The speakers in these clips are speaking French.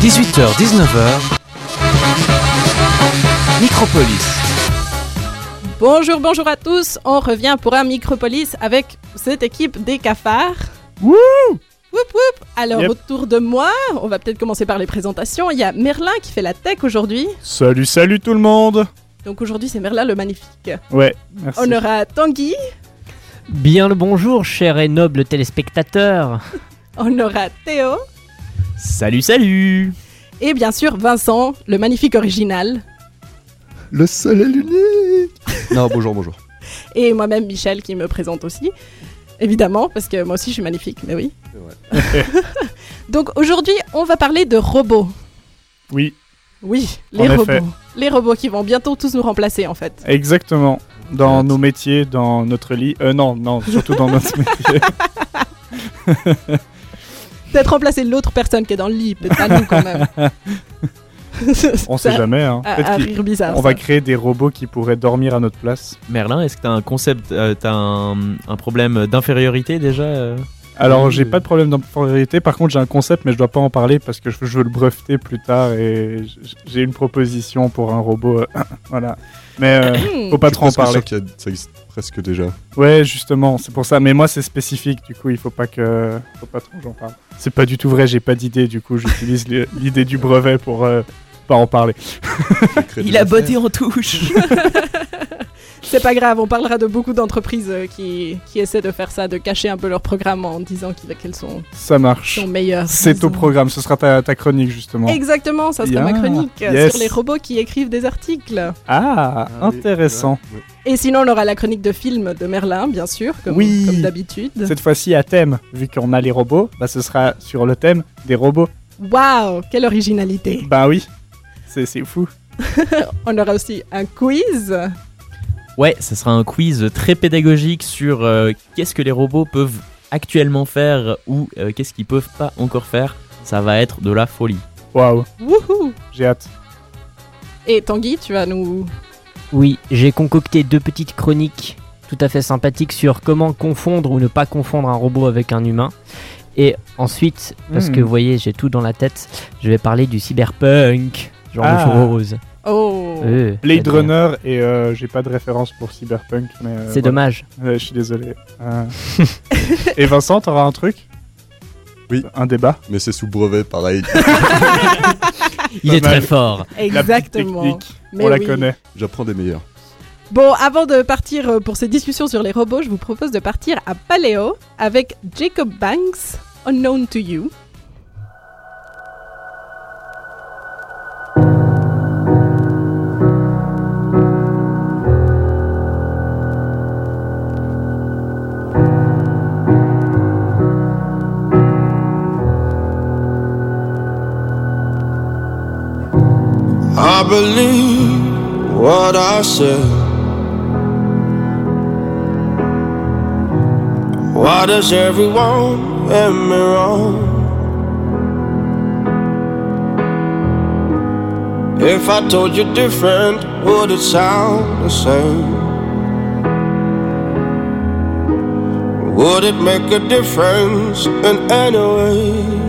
18h-19h, Micropolis. Bonjour, bonjour à tous. On revient pour un Micropolis avec cette équipe des cafards. Wouh Whoop whoop. Alors Yep. autour de moi, on va peut-être commencer par les présentations. Il y a Merlin qui fait la tech aujourd'hui. Salut, salut tout le monde Donc aujourd'hui c'est Merlin le magnifique. Ouais, merci. On aura Tanguy, Bien le bonjour, chers et nobles téléspectateurs. on aura Théo Salut, salut. et bien sûr Vincent, le magnifique original. Le soleil unique Non, bonjour, bonjour. Et moi-même Michel qui me présente aussi. Évidemment, parce que moi aussi je suis magnifique, mais oui. Donc aujourd'hui on va parler de robots. Oui, Oui, les En robots. effet. Les robots qui vont bientôt tous nous remplacer en fait. exactement. Dans nos métiers, dans notre lit. Euh, non, non, surtout dans notre métier. Peut-être remplacer l'autre personne qui est dans le lit, peut-être pas nous quand même. On sait jamais, hein. Rire bizarre. On ça. va créer des robots qui pourraient dormir à notre place. Merlin, est-ce que t'as un concept, euh, t'as un, un problème d'infériorité déjà euh Alors, j'ai pas de problème d'infériorité. Par contre, j'ai un concept, mais je dois pas en parler parce que je je veux le breveter plus tard et j'ai une proposition pour un robot. euh, voilà. Mais euh, Hmm. faut pas Je suis trop en parler. sûr qu'il y a- ça existe presque déjà. Ouais, justement, c'est pour ça. Mais moi, c'est spécifique, du coup, il faut pas que, faut pas trop que j'en parle. C'est pas du tout vrai, j'ai pas d'idée, du coup, j'utilise li- l'idée du brevet pour euh, pas en parler. Il a botté en touche C'est pas grave, on parlera de beaucoup d'entreprises euh, qui, qui essaient de faire ça, de cacher un peu leur programme en disant qu'ils- qu'elles sont, Ça marche. sont meilleures. C'est au programme, ce sera ta, ta chronique, justement. Exactement, ça sera ma chronique euh, Yes. sur les robots qui écrivent des articles. Ah, Ah intéressant. Et sinon, on aura la chronique de film de Merlin, bien sûr, comme, Oui. comme d'habitude. Cette fois-ci, à thème, vu qu'on a les robots, bah, ce sera sur le thème des robots. Waouh, quelle originalité Bah oui, c'est c'est fou. On aura aussi un quiz. Ouais, ça sera un quiz très pédagogique sur euh, qu'est-ce que les robots peuvent actuellement faire ou euh, qu'est-ce qu'ils peuvent pas encore faire. Ça va être de la folie. Waouh, Wouhou j'ai hâte. Et Tanguy, tu vas nous... Oui, j'ai concocté deux petites chroniques tout à fait sympathiques sur comment confondre ou ne pas confondre un robot avec un humain. Et ensuite, parce Hmm. que vous voyez, j'ai tout dans la tête, je vais parler du cyberpunk, genre Ah. de choses. Oh Euh, Blade Runner, et euh, j'ai pas de référence pour Cyberpunk, mais. euh, C'est voilà. dommage. Ouais, je suis désolé. Euh. et Vincent, t'auras un truc? Oui. Un débat? Mais c'est sous brevet, pareil. Il est très fort. La Exactement. technique, Mais on la connaît. J'apprends des meilleurs. Bon, avant de partir euh, pour ces discussions sur les robots, je vous propose de partir à Paléo avec Jacob Banks, Unknown to You. Believe what I said. Why does everyone get me wrong? If I told you different, would it sound the same? Would it make a difference in any way?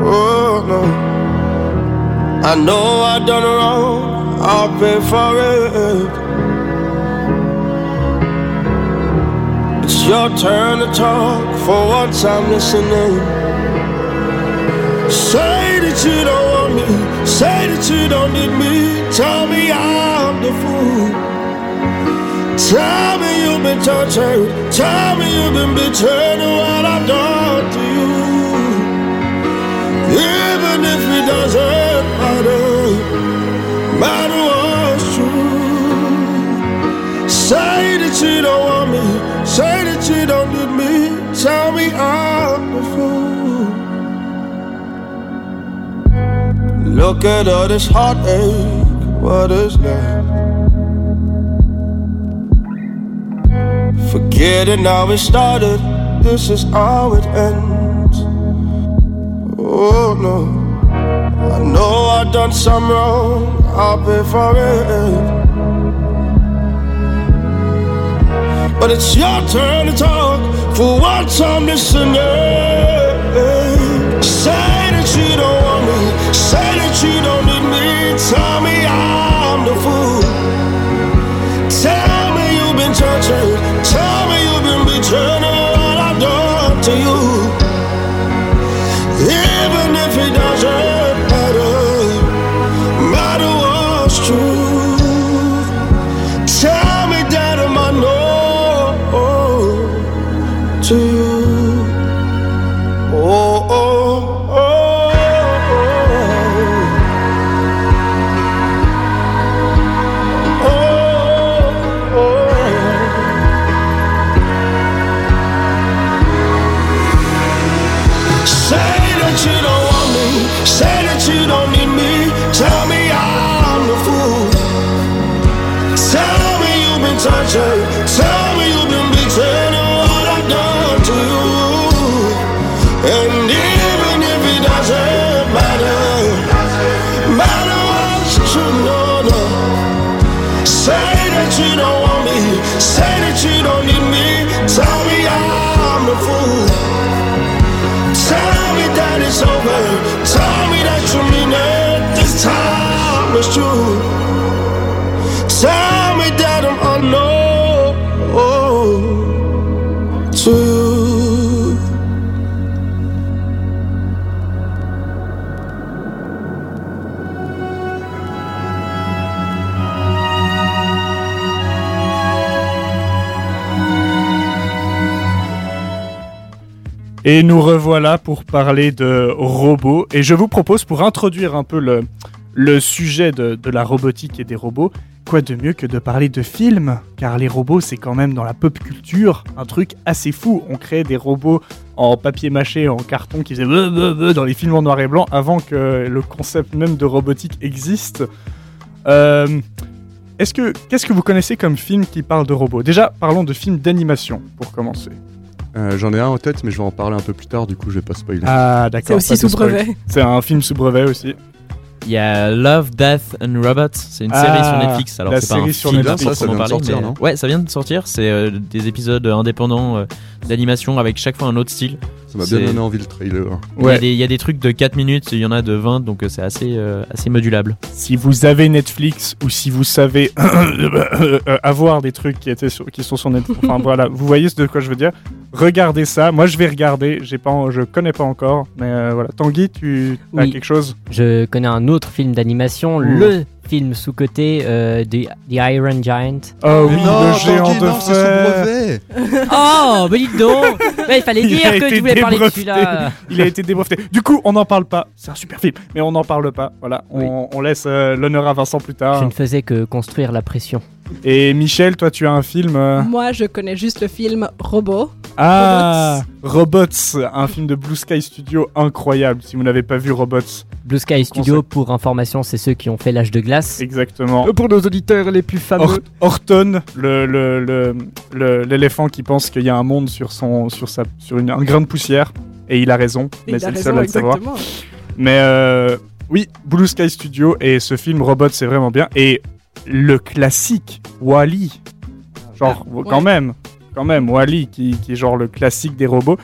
Oh no. I know I done wrong, I'll pay for it. It's your turn to talk, for once I'm listening. Say that you don't want me, say that you don't need me. Tell me I'm the fool. Tell me you've been tortured, tell me you've been betrayed, what I've done to you. Even if it doesn't you don't want me, say that you don't need me. Tell me I'm a fool. Look at all this heartache, what is left? Forgetting how it started, this is how it ends. Oh no, I know I've done some wrong, I'll pay for it. But it's your turn to talk for once I'm listening. Say that you don't want me, say that you don't need me. Tell me I'm the fool. Tell me you've been tortured. Et nous revoilà pour parler de robots. Et je vous propose, pour introduire un peu le, sujet de, la robotique et des robots, quoi de mieux que de parler de films? Car les robots, c'est quand même dans la pop culture un truc assez fou. On crée des robots en papier mâché, en carton, qui faisaient dans les films en noir et blanc avant que le concept même de robotique existe. Euh, est-ce que, qu'est-ce que vous connaissez comme film qui parle de robots? Déjà, parlons de films d'animation pour commencer. Euh, J'en ai un en tête, mais je vais en parler un peu plus tard, du coup je vais pas spoiler. Ah, C'est d'accord. aussi pas de sous brevet. C'est un film sous brevet aussi. Il y a Love, Death and Robots, c'est une Ah, série sur Netflix. Alors la c'est pas un série sur film Netflix. Ça, vient de sortir, mais- non Ouais, ça vient de sortir. C'est euh, des épisodes indépendants euh, d'animation avec chaque fois un autre style. Ça m'a bien c'est- donné envie le trailer. Il y a des- Il y, a des trucs de 4 minutes, il y en a de 20, donc c'est assez, euh, assez modulable. Si vous avez Netflix ou si vous savez avoir des trucs qui, étaient sur- qui sont sur Netflix, enfin voilà, vous voyez de quoi je veux dire. Regardez ça. Moi, je vais regarder. J'ai pas, en- je connais pas encore, mais euh, voilà. Tanguy, tu as Oui. quelque chose? Je connais un autre film d'animation, le film sous-côté euh, de The Iron Giant. Oh oui, non, le géant Tanguy, de non, fer. brevet. Oh, mais dites donc Ouais, Il fallait Il dire que tu voulais parler de celui-là. Il a été débreveté. Du coup, on n'en parle pas. C'est un super film, mais on n'en parle pas. Voilà, Oui. on laisse euh, l'honneur à Vincent plus tard. Je ne faisais que construire la pression. Et Michel, toi, tu as un film. euh, Moi, je connais juste le film Robot. Ah, Robots, un film de Blue Sky Studio incroyable. Si vous n'avez pas vu Robots, Blue Sky Studio, pour information, c'est ceux qui ont fait l'âge de glace. exactement. Pour nos auditeurs les plus fameux. Or- Horton, le- le- le- le- l'éléphant qui pense qu'il y a un monde sur, son, sur, sa, sur une, un grain de poussière. Et il a raison, Et mais il c'est a le raison, seul à le savoir. Mais euh, oui, Blue Sky Studio et ce film Robot, c'est vraiment bien. Et le classique Wally, genre Ah, quand même, quand même Wally qui, qui est genre le classique des robots.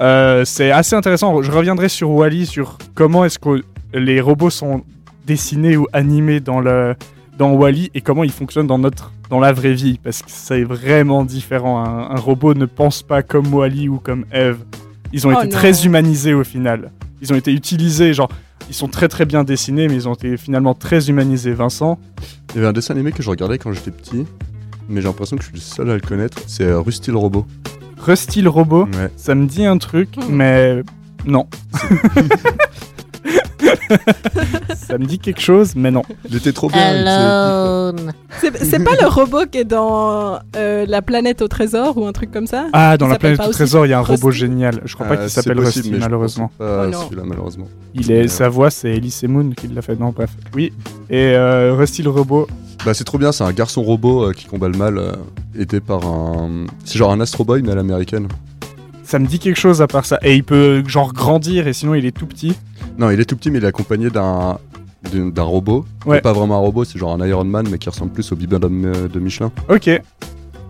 Euh, c'est assez intéressant. Je reviendrai sur Wally, sur comment est-ce que les robots sont dessinés ou animés dans le dans Wally et comment ils fonctionnent dans notre dans la vraie vie parce que c'est vraiment différent. Un, un robot ne pense pas comme Wally ou comme Eve. Ils ont Oh été non. très humanisés au final. Ils ont été utilisés, genre ils sont très très bien dessinés, mais ils ont été finalement très humanisés. Vincent, Il y avait un dessin animé que je regardais quand j'étais petit, mais j'ai l'impression que je suis le seul à le connaître. C'est euh, Rusty le robot. Rusty le robot, Ouais. ça me dit un truc, Hmm. mais non. ça me dit quelque chose, mais non. Il était trop bien. C'est c'est pas le robot qui est dans euh, La planète au trésor ou un truc comme ça? Ah, dans Il la planète aussi trésor, il y a un robot génial. Je crois pas Ah, qu'il s'appelle possible, Rusty, malheureusement. Pas Oh celui-là, malheureusement. Il est, sa voix, c'est Elise Moon qui l'a fait. Non, bref. Oui. Et euh, Rusty le robot. Bah, c'est trop bien, c'est un garçon robot euh, qui combat le mal, euh, aidé par un. C'est genre un Astro Boy, mais à l'américaine. Ça me dit quelque chose à part ça. Et il peut genre grandir et sinon il est tout petit. Non, il est tout petit, mais il est accompagné d'un d'un robot. Ouais. C'est Pas vraiment un robot, c'est genre un Iron Man, mais qui ressemble plus au bibendum euh, de Michelin. Ok. Et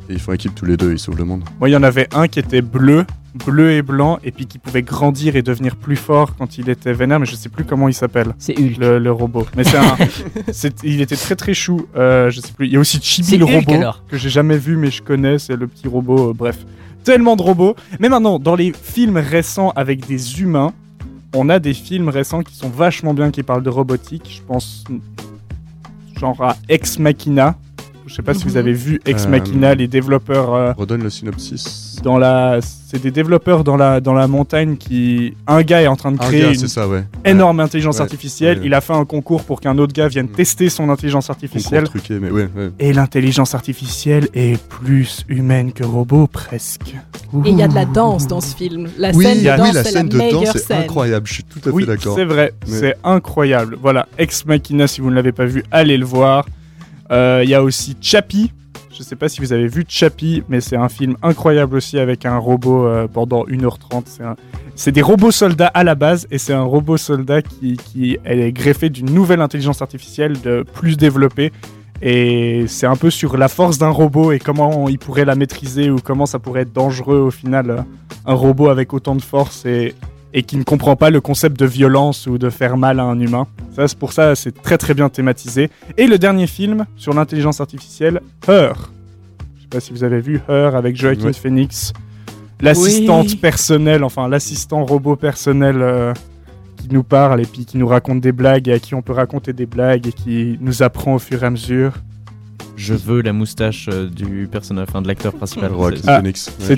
ils font équipe tous les deux, ils sauvent le monde. Moi, il y en avait un qui était bleu, bleu et blanc, et puis qui pouvait grandir et devenir plus fort quand il était vénère, mais je sais plus comment il s'appelle. C'est Hulk. Le, le robot. Mais c'est un. il était très très chou. Euh, je sais plus. Il y a aussi Chibi le Hulk, robot alors. que j'ai jamais vu, mais je connais. C'est le petit robot. euh, bref, tellement de robots. Mais maintenant, dans les films récents avec des humains, on a des films récents qui sont vachement bien, qui parlent de robotique. Je pense genre à Ex Machina. Je sais pas si vous avez vu Ex Euh, Machina, les développeurs euh, Redonne le synopsis. dans la, c'est des développeurs dans la dans la montagne qui, un gars est en train de Ah, créer gars, une c'est ça, ouais. énorme intelligence Ouais. artificielle. Ouais. Il a fait un concours pour qu'un autre gars vienne Mm. tester son intelligence Concours artificielle. truqué, mais ouais, ouais. Et l'intelligence artificielle est plus humaine que robot, presque. Et il y a de la danse dans ce film. La Oui, scène de oui, danse, la c'est scène la de danse meilleure est scène. incroyable. Je suis tout à Oui, fait d'accord. c'est vrai, Mais- c'est incroyable. Voilà, Ex Machina, si vous ne l'avez pas vu, allez le voir. Euh, Il y a aussi Chappie. Je sais pas si vous avez vu Chappie, mais c'est un film incroyable aussi avec un robot euh, pendant 1h30. C'est des robots soldats à la base et c'est un robot soldat qui, qui est greffé d'une nouvelle intelligence artificielle de plus développée. Et c'est un peu sur la force d'un robot et comment il pourrait la maîtriser ou comment ça pourrait être dangereux au final, euh, un robot avec autant de force et, et qui ne comprend pas le concept de violence ou de faire mal à un humain. Ça, c'est pour ça, c'est très très bien thématisé. Et le dernier film sur l'intelligence artificielle, Her. Je sais pas si vous avez vu Her avec Joaquin Ouais. Phoenix, l'assistante Oui. personnelle, enfin l'assistant robot personnel euh, qui nous parle et puis qui nous raconte des blagues et à qui on peut raconter des blagues et qui nous apprend au fur et à mesure. Je veux la moustache euh, du personnage, enfin de l'acteur principal. Ah,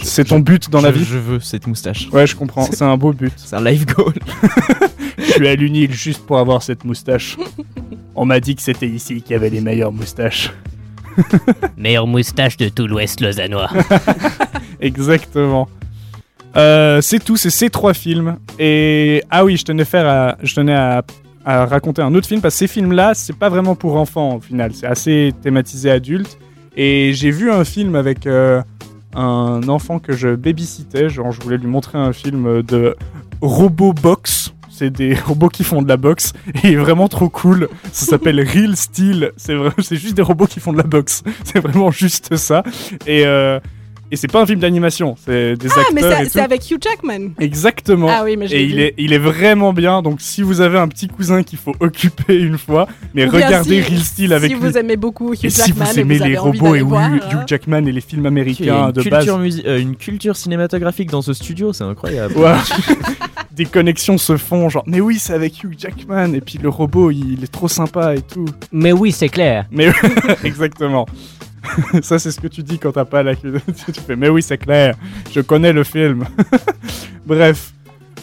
C'est ton but dans la Je- vie Je veux cette moustache. Ouais, je comprends, c'est un beau but. C'est un live goal. Je suis à l'UNIL juste pour avoir cette moustache. On m'a dit que c'était ici qu'il y avait les meilleures moustaches. Meilleure moustache de tout l'Ouest lausannois. Exactement. Euh, c'est tout, c'est ces trois films. Et ah oui, je tenais, faire à, je tenais à, à raconter un autre film parce que ces films-là, c'est pas vraiment pour enfants au final, c'est assez thématisé adulte. Et j'ai vu un film avec euh, un enfant que je babysitais, genre je voulais lui montrer un film de robot box. C'est des robots qui font de la boxe et il est vraiment trop cool. Ça s'appelle Real Steel. C'est juste des robots qui font de la boxe. C'est vraiment juste ça. Et euh, et c'est pas un film d'animation, c'est des Ah, mais acteurs c'est tout. c'est avec Hugh Jackman. Exactement. Ah oui, mais je et il vu. est, il est vraiment bien. Donc, si vous avez un petit cousin qu'il faut occuper une fois, mais Ou regardez si- Real Steel avec si lui. vous aimez beaucoup Hugh et si Jackman vous aimez et vous les robots et voir, Hugh, hein. Hugh Jackman et les films Il américains une de culture, base, euh, une culture cinématographique dans ce studio, c'est incroyable. Ouais. des connexions se font. Genre, mais oui, c'est avec Hugh Jackman. Et puis le robot, il est trop sympa et tout. Mais oui, c'est clair. Mais exactement. Ça, c'est ce que tu dis quand t'as pas la. tu fais, mais oui, c'est clair. Je connais le film. Bref.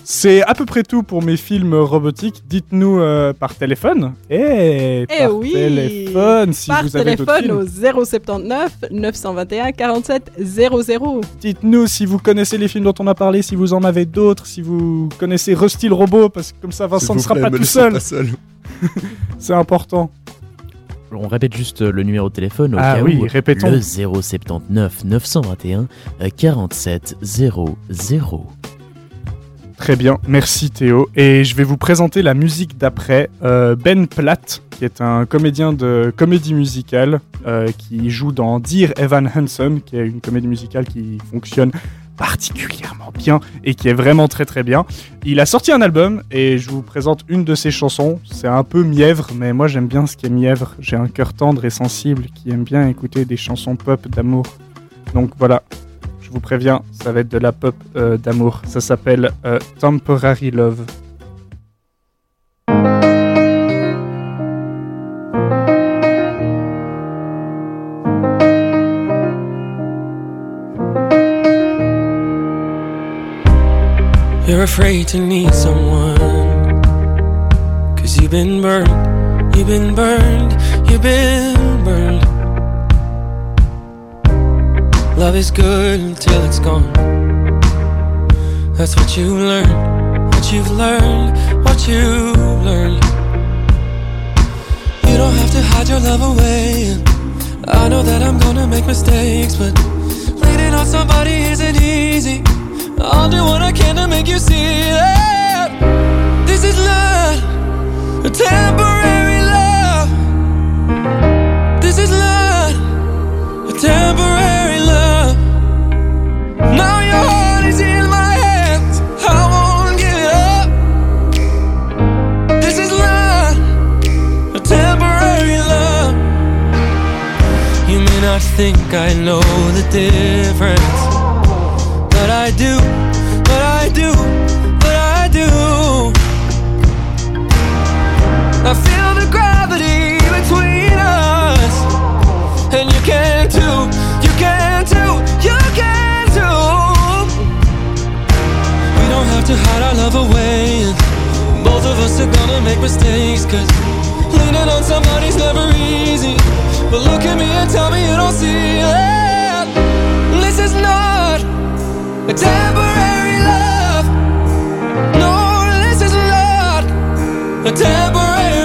C'est à peu près tout pour mes films robotiques. Dites-nous euh, par téléphone. Eh, par oui. téléphone, si Par vous avez téléphone au 079 921 47 00. Dites-nous si vous connaissez les films dont on a parlé, si vous en avez d'autres, si vous connaissez Rusty le robot, parce que comme ça, Vincent ne sera plaît, pas tout seul. C'est important. On répète juste euh, le numéro de téléphone au Ah cas oui, où. répétons. Le 079 921 euh, 47 00. Très bien, merci Théo. Et je vais vous présenter la musique d'après. Euh, ben Platt, qui est un comédien de comédie musicale, euh, qui joue dans Dear Evan Handsome, qui est une comédie musicale qui fonctionne particulièrement bien et qui est vraiment très très bien. Il a sorti un album et je vous présente une de ses chansons. C'est un peu mièvre, mais moi j'aime bien ce qui est mièvre. J'ai un cœur tendre et sensible qui aime bien écouter des chansons pop d'amour. Donc voilà, je vous préviens, ça va être de la pop euh, d'amour. Ça s'appelle euh, Temporary Love. Afraid to need someone. Cause you've been burned, you've been burned, you've been burned. Love is good until it's gone. That's what you learn, what you've learned, what you've learned. You don't have to hide your love away. I know that I'm gonna make mistakes, but leaning on somebody isn't easy. I'll do what I can to make you see that this is not a temporary love. This is not a temporary love. Now your heart is in my hands. I won't give it up. This is not a temporary love. You may not think I know the difference but I do, but I do, but I do. I feel the gravity between us, and you can too, you can too, you can too. We don't have to hide our love away, and both of us are gonna make mistakes, cause leaning on somebody's never easy. But look at me and tell me you don't see it. This is not temporary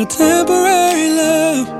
a temporary love.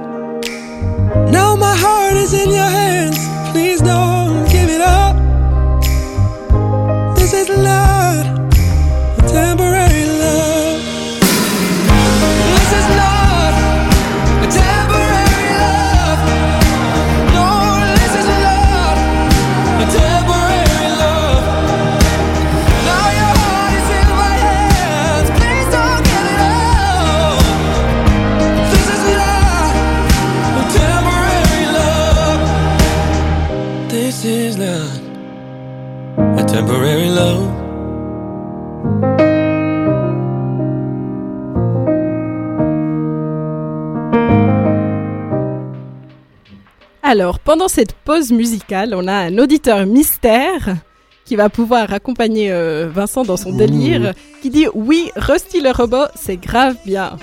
Alors, pendant cette pause musicale, on a un auditeur mystère qui va pouvoir accompagner euh, Vincent dans son délire, qui dit oui, Rusty le robot, c'est grave bien.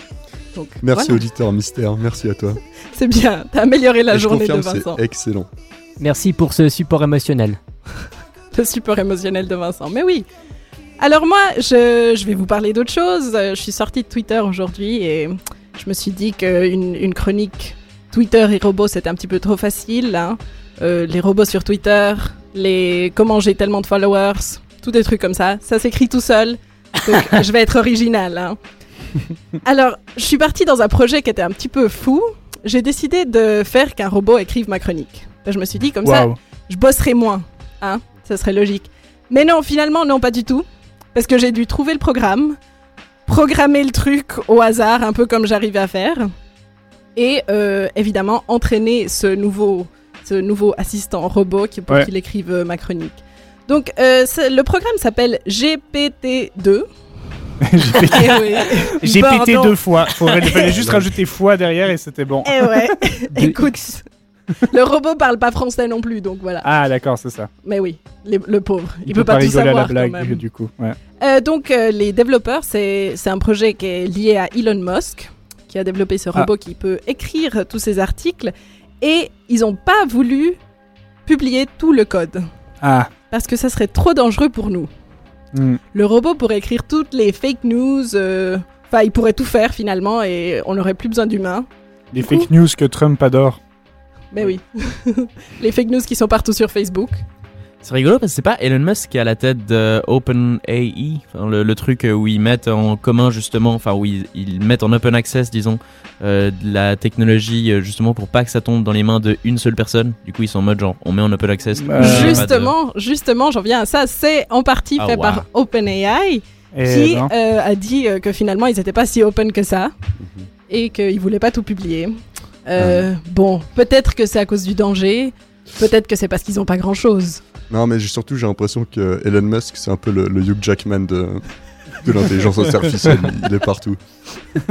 Donc, Merci voilà, auditeur mystère, merci à toi. c'est bien, t'as amélioré la Et je journée de confirme, Vincent. c'est excellent. Merci pour ce support émotionnel. le support émotionnel de Vincent. Mais oui. Alors moi, je, je vais vous parler d'autre chose. Je suis sortie de Twitter aujourd'hui et je me suis dit qu'une une chronique Twitter et robots, c'était un petit peu trop facile. hein. Euh, les robots sur Twitter, les comment j'ai tellement de followers, tous des trucs comme ça. Ça s'écrit tout seul. Donc je vais être original. hein. Alors, je suis partie dans un projet qui était un petit peu fou. J'ai décidé de faire qu'un robot écrive ma chronique. Je me suis dit comme ça, je bosserai moins. Hein, ça serait logique. Mais non, finalement, non, pas du tout. Parce que j'ai dû trouver le programme, programmer le truc au hasard, un peu comme j'arrivais à faire. Et euh, évidemment, entraîner ce nouveau, ce nouveau assistant robot qui, pour Ouais. qu'il écrive euh, ma chronique. Donc, euh, le programme s'appelle GPT-2. Eh oui. J'ai pété deux fois. Faudrait, il fallait juste rajouter fois derrière et c'était bon. Eh ouais. Écoute, le robot parle pas français non plus, donc voilà. Ah d'accord, c'est ça. Mais oui, les- le pauvre, il, Il, peut, peut pas, tout rigoler savoir à la blague quand même. du coup. Ouais. Euh, donc, euh, les développeurs, c'est c'est un projet qui est lié à Elon Musk, qui a développé ce Ah. robot qui peut écrire tous ces articles. Et ils n'ont pas voulu publier tout le code, Ah. parce que ça serait trop dangereux pour nous. hmm. Le robot pourrait écrire toutes les fake news, euh, enfin, il pourrait tout faire finalement, et on n'aurait plus besoin d'humains. Les fake news que Trump adore. Mais oui, les fake news qui sont partout sur Facebook. C'est rigolo parce que c'est pas Elon Musk qui est à la tête de OpenAI, enfin, le, le truc euh, où ils mettent en commun justement, enfin où ils, ils mettent en open access, disons, euh, de la technologie euh, justement pour pas que ça tombe dans les mains d'une seule personne. Du coup, ils sont en mode genre, on met en open access. Euh, a de- justement, justement, j'en viens à ça. C'est en partie Ah, fait wow. par OpenAI. Et qui euh, a dit que finalement ils n'étaient pas si open que ça Mhm. et qu'ils voulaient pas tout publier. Euh, Bon, peut-être que c'est à cause du danger, peut-être que c'est parce qu'ils ont pas grand chose. Non, mais surtout, j'ai l'impression que Elon Musk, c'est un peu le, le Hugh Jackman de, de l'intelligence artificielle. Il est partout.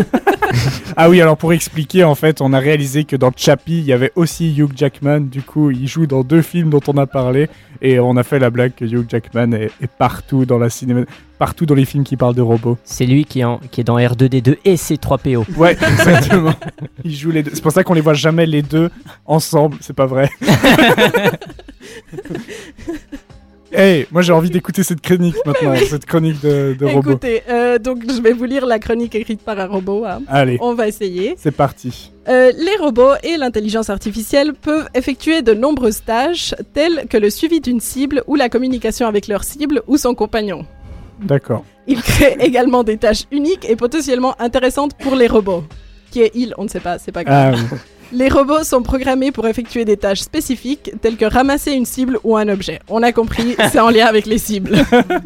Ah oui, alors pour expliquer, en fait, on a réalisé que dans Chappie, il y avait aussi Hugh Jackman. Du coup, il joue dans deux films dont on a parlé. Et on a fait la blague que Hugh Jackman est, est partout dans la cinéma, partout dans les films qui parlent de robots. C'est lui qui est, en- qui est dans R2D2 et C3PO. Ouais, exactement. Il joue les deux. C'est pour ça qu'on les voit jamais les deux ensemble. C'est pas vrai. Hey, moi j'ai envie d'écouter cette chronique maintenant, cette chronique de, de robots. Écoutez, euh, donc je vais vous lire la chronique écrite par un robot. hein. Allez, On va essayer. c'est parti. Euh, les robots et l'intelligence artificielle peuvent effectuer de nombreuses tâches, telles que le suivi d'une cible ou la communication avec leur cible ou son compagnon. D'accord. Ils créent également des tâches uniques et potentiellement intéressantes pour les robots. Qui est il On ne sait pas, c'est pas grave. Ah oui. Les robots sont programmés pour effectuer des tâches spécifiques telles que ramasser une cible ou un objet. On a compris, c'est en lien avec les cibles.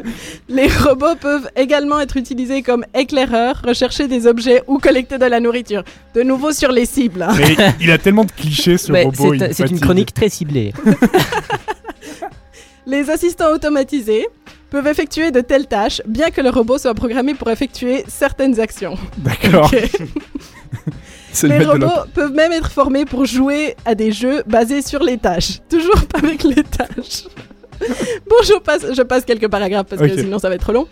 les robots peuvent également être utilisés comme éclaireurs, rechercher des objets ou collecter de la nourriture. De nouveau sur les cibles. hein. Mais il a tellement de clichés ce Ouais, robot. c'est une chronique très ciblée. Les assistants automatisés peuvent effectuer de telles tâches, bien que le robot soit programmé pour effectuer certaines actions. D'accord. Ok. C'est le Les maître de robots peuvent même être formés pour jouer à des jeux basés sur les tâches. Toujours pas avec les tâches. bon, je passe, je passe quelques paragraphes parce Ok. que sinon ça va être trop long.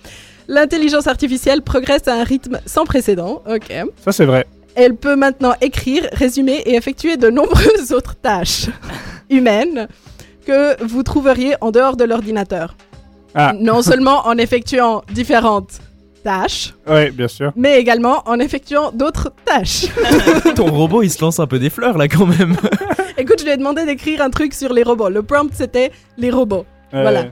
L'intelligence artificielle progresse à un rythme sans précédent. Ok. Ça c'est vrai. Elle peut maintenant écrire, résumer et effectuer de nombreuses autres tâches humaines que vous trouveriez en dehors de l'ordinateur. Ah. Non seulement en effectuant différentes tâches, Ouais, bien sûr. mais également en effectuant d'autres tâches. Ton robot, il se lance un peu des fleurs là quand même. Écoute, je lui ai demandé d'écrire un truc sur les robots. Le prompt, c'était les robots. Voilà.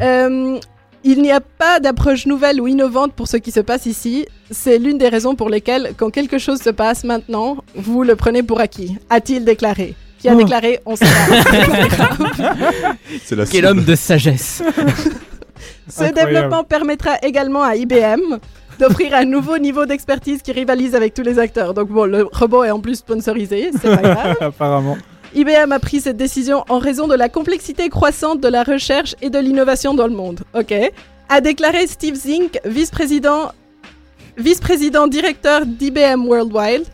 Euh, il n'y a pas d'approche nouvelle ou innovante pour ce qui se passe ici. C'est l'une des raisons pour lesquelles, quand quelque chose se passe maintenant, vous le prenez pour acquis. A-t-il déclaré? Qui a Oh. déclaré On sait pas. C'est la Quel homme de sagesse. Ce Incroyable. développement permettra également à IBM d'offrir un nouveau niveau d'expertise qui rivalise avec tous les acteurs. Donc bon, le robot est en plus sponsorisé, c'est pas grave. Apparemment. IBM a pris cette décision en raison de la complexité croissante de la recherche et de l'innovation dans le monde. Ok. A déclaré Steve Zink, vice-président, vice-président directeur d'IBM Worldwide.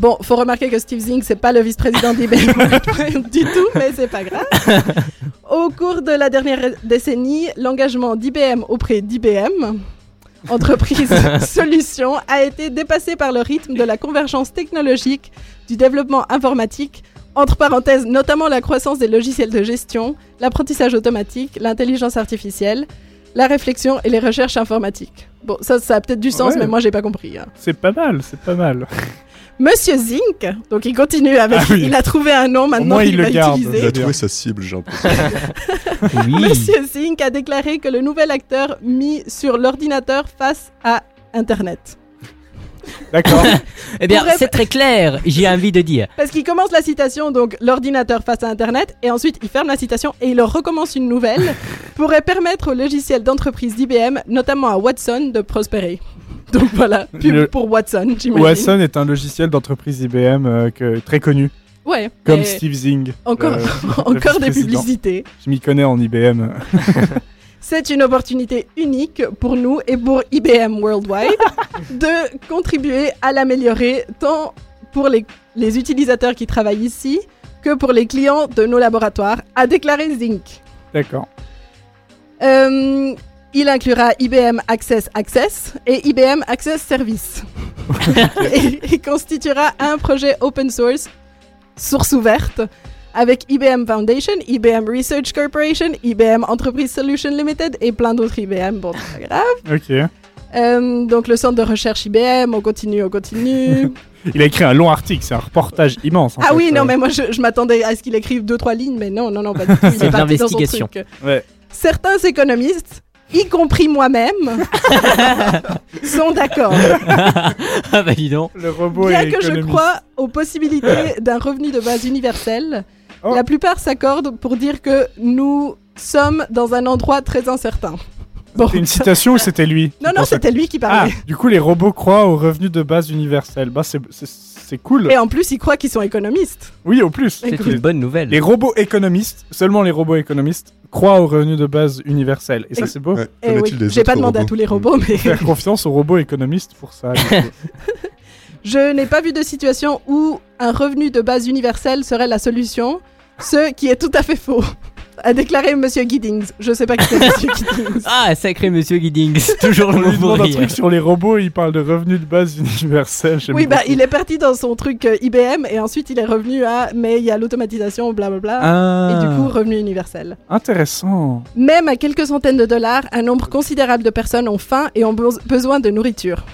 Bon, faut remarquer que Steve Zink, c'est pas le vice-président d'IBM du tout, mais c'est pas grave. Au cours de la dernière décennie, l'engagement d'IBM auprès d'IBM, entreprise solution, a été dépassé par le rythme de la convergence technologique, du développement informatique, entre parenthèses, notamment la croissance des logiciels de gestion, l'apprentissage automatique, l'intelligence artificielle, la réflexion et les recherches informatiques. Bon, ça, ça a peut-être du sens, Ouais. mais moi, j'ai pas compris. hein. C'est pas mal, c'est pas mal. Monsieur Zink, donc il continue avec. Ah oui. Il a trouvé un nom maintenant moins, qu'il il le va garde. Il a trouvé sa cible, j'ai l'impression. Oui. Monsieur Zink a déclaré que le nouvel acteur mis sur l'ordinateur face à Internet. D'accord. Eh bien, Pourrait- c'est très clair, j'ai envie de dire. Parce qu'il commence la citation, donc l'ordinateur face à Internet, et ensuite il ferme la citation et il recommence une nouvelle, pourrait permettre aux logiciels d'entreprise d'IBM, notamment à Watson, de prospérer. Donc voilà, pub Le- pour Watson, j'imagine. Watson est un logiciel d'entreprise IBM euh, que, très connu, Ouais, comme Steve Zing. Encore, euh, encore des publicités. Je m'y connais en IBM. C'est une opportunité unique pour nous et pour IBM Worldwide de contribuer à l'améliorer tant pour les, les utilisateurs qui travaillent ici que pour les clients de nos laboratoires, a déclaré Zinc. D'accord. Euh, il inclura IBM Access Access et IBM Access Service. et il constituera un projet open source, source ouverte, avec IBM Foundation, IBM Research Corporation, IBM Enterprise Solution Limited et plein d'autres IBM. Bon, c'est pas grave. Ok. Euh, donc le centre de recherche IBM, on continue, on continue. Il a écrit un long article, c'est un reportage immense. en ah fait, oui, non, euh. mais moi je, je m'attendais à ce qu'il écrive deux trois lignes, mais non, non, non, pas du tout. Il C'est est parti dans son l'investigation. truc. Ouais. Certains économistes, y compris moi-même, sont d'accord. ah bah dis donc. Le robot Bien est que je crois aux possibilités d'un revenu de base universel, Oh. la plupart s'accordent pour dire que nous sommes dans un endroit très incertain. Bon. C'était une citation ou c'était lui Non, non, c'était lui qui Ah, parlait. du coup, les robots croient au revenu de base universel. Bah, c'est- c'est cool. Et en plus, ils croient qu'ils sont économistes. Oui, au plus. C'est une bonne nouvelle. Les robots économistes, seulement les robots économistes, croient au revenu de base universel. Et ça, c'est beau. Ouais, Eh oui, j'ai pas demandé à tous les robots, mais Faire confiance aux robots économistes pour ça. je n'ai pas vu de situation où un revenu de base universel serait la solution, ce qui est tout à fait faux. A déclaré Monsieur Giddings. Je sais pas qui c'est Monsieur Giddings. Ah, sacré monsieur Giddings, toujours le mot un truc sur les robots, il parle de revenu de base universel. Oui, bah beaucoup. il est parti dans son truc euh, IBM et ensuite il est revenu à mais il y a l'automatisation, blablabla. Ah, Et du coup, revenu universel. intéressant. Même à quelques centaines de dollars, un nombre considérable de personnes ont faim et ont be- besoin de nourriture.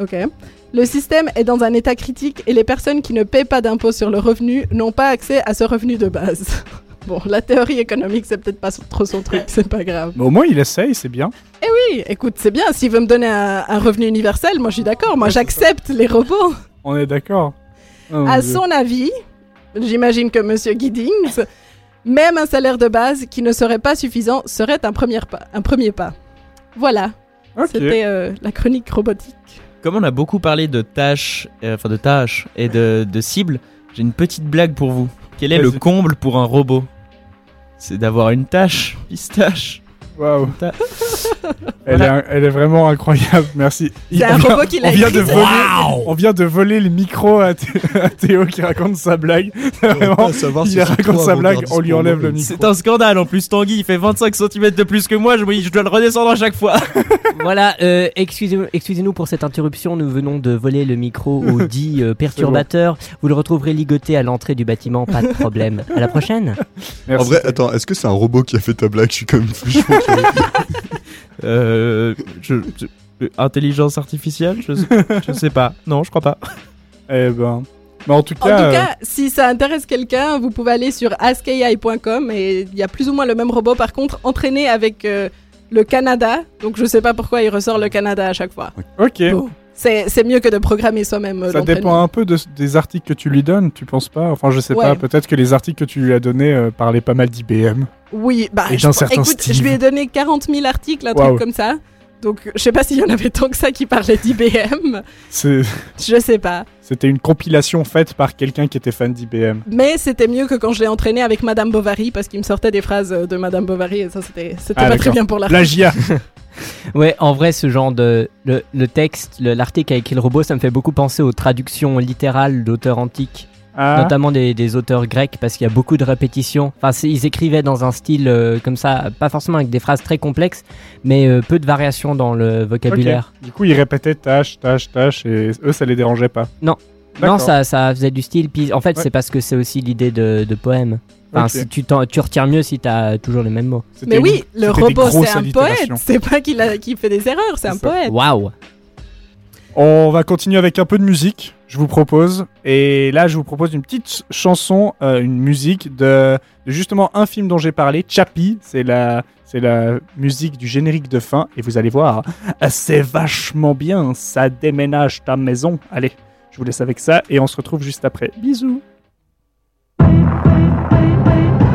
Ok. Le système est dans un état critique et les personnes qui ne paient pas d'impôt sur le revenu n'ont pas accès à ce revenu de base. Bon, la théorie économique, c'est peut-être pas trop son truc, c'est pas grave. Mais au moins, il essaye, c'est bien. Oui, écoute, c'est bien, s'il veut me donner un, un revenu universel, moi je suis d'accord, moi Ouais, j'accepte les robots. On est d'accord. Oh, À Dieu. son avis, j'imagine que Monsieur Giddings, même un salaire de base qui ne serait pas suffisant serait un premier pas. Un premier pas. Voilà, Ok. c'était euh, la chronique robotique. Comme on a beaucoup parlé de tâches, euh, enfin de tâches et de, de cibles, j'ai une petite blague pour vous. Quel est le comble pour un robot? C'est d'avoir une tâche, pistache. Waouh. Elle, Voilà. est, elle est vraiment incroyable, merci. C'est un robot qui l'a on vient écrit, de c'est voler, On vient de voler le micro à, Thé- à Théo qui raconte sa blague. Vraiment, si il c'est raconte sa blague, on lui enlève le micro. C'est un scandale en plus, Tanguy il fait 25 cm de plus que moi, je, dois le redescendre à chaque fois. Voilà, euh, excusez- excusez-nous pour cette interruption, nous venons de voler le micro au dit euh, perturbateur. Vous le retrouverez ligoté à l'entrée du bâtiment, pas de problème. À la prochaine. Merci. En vrai, attends, est-ce que c'est un robot qui a fait ta blague? Je suis quand même je, je- euh, intelligence artificielle je, sais- je sais pas. Non, je crois pas. Eh ben. Mais en tout En cas, tout euh, cas, si ça intéresse quelqu'un, vous pouvez aller sur askai.com et il y a plus ou moins le même robot, par contre, entraîné avec euh, le Canada. Donc je sais pas pourquoi il ressort le Canada à chaque fois. ok. Bon, c'est c'est mieux que de programmer soi-même. euh, Ça dépend un peu de- des articles que tu lui donnes, tu penses pas? Enfin, je sais Ouais. pas, peut-être que les articles que tu lui as donnés euh, parlaient pas mal d'IBM. Oui, bah, Et je- écoute, Steve. je lui ai donné 40 000 articles, un truc comme ça. Donc, je sais pas s'il y en avait tant que ça qui parlaient d'IBM. C'est- Je sais pas. C'était une compilation faite par quelqu'un qui était fan d'IBM. Mais c'était mieux que quand je l'ai entraîné avec Madame Bovary, parce qu'il me sortait des phrases euh, de Madame Bovary, et ça, c'était c'était Ah, pas très bien pour la Plagiat Ouais, en vrai, ce genre de. Le, le texte, le- l'article avec le robot, ça me fait beaucoup penser aux traductions littérales d'auteurs antiques, Ah, notamment des, des auteurs grecs, parce qu'il y a beaucoup de répétitions. Enfin, ils écrivaient dans un style euh, comme ça, pas forcément avec des phrases très complexes, mais euh, peu de variations dans le vocabulaire. Du coup, ils répétaient tâche, tâche, tâche, et eux, ça les dérangeait pas. Non. Non, ça, ça faisait du style. Puis, en fait, Ouais. c'est parce que c'est aussi l'idée de, de poème. Enfin, si tu, tu retiens mieux si t'as toujours les mêmes mots. Mais une- oui, le robot, c'est un poète. C'est pas qu'il a- fait des erreurs, c'est un ça. poète. Waouh On va continuer avec un peu de musique, je vous propose. Et là, je vous propose une petite chanson, euh, une musique de, de justement un film dont j'ai parlé, Chappie. C'est la, c'est la musique du générique de fin. Et vous allez voir, c'est vachement bien. Ça déménage ta maison. Allez, je vous laisse avec ça et on se retrouve juste après. Bisous.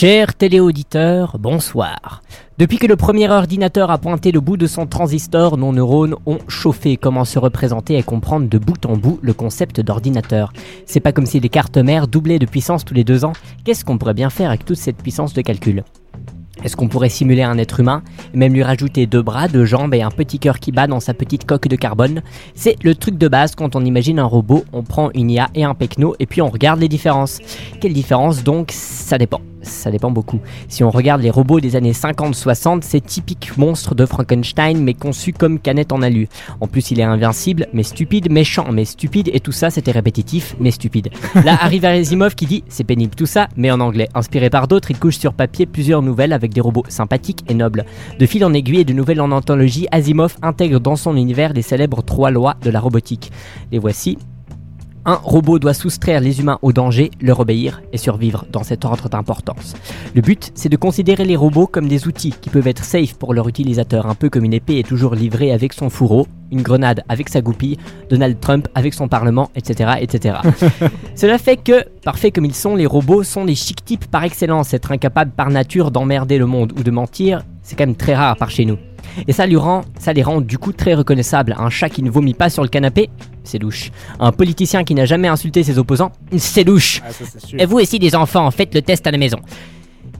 Chers téléauditeurs, bonsoir. Depuis que le premier ordinateur a pointé le bout de son transistor, nos neurones ont chauffé comment se représenter et comprendre de bout en bout le concept d'ordinateur? C'est pas comme si les cartes mères doublaient de puissance tous les deux ans. Qu'est-ce qu'on pourrait bien faire avec toute cette puissance de calcul? Est-ce qu'on pourrait simuler un être humain, même lui rajouter deux bras, deux jambes et un petit cœur qui bat dans sa petite coque de carbone? C'est le truc de base quand on imagine un robot, on prend une IA et un pecno et puis on regarde les différences. Quelles différences donc? Ça dépend. Ça dépend beaucoup. Si on regarde les robots des années 50-60, c'est typique monstre de Frankenstein mais conçu comme canette en alu. En plus il est invincible, mais stupide, méchant, mais stupide et tout ça c'était répétitif, mais stupide. Là arrive Asimov qui dit c'est pénible tout ça, mais en anglais. Inspiré par d'autres, il couche sur papier plusieurs nouvelles avec des robots sympathiques et nobles. De fil en aiguille et de nouvelles en anthologie, Asimov intègre dans son univers les célèbres trois lois de la robotique. Les voici. Un robot doit soustraire les humains au danger, leur obéir et survivre dans cet ordre d'importance. Le but, c'est de considérer les robots comme des outils qui peuvent être safe pour leur utilisateur, un peu comme une épée est toujours livrée avec son fourreau, une grenade avec sa goupille, Donald Trump avec son parlement, etc. etc. Cela fait que, parfaits comme ils sont, les robots sont des chic types par excellence. Être incapable par nature d'emmerder le monde ou de mentir, c'est quand même très rare par chez nous. Et ça, lui rend, ça les rend du coup très reconnaissables. Un chat qui ne vomit pas sur le canapé, c'est louche. Un politicien qui n'a jamais insulté ses opposants, c'est louche. Ah, ça. Et vous aussi des enfants, faites le test à la maison.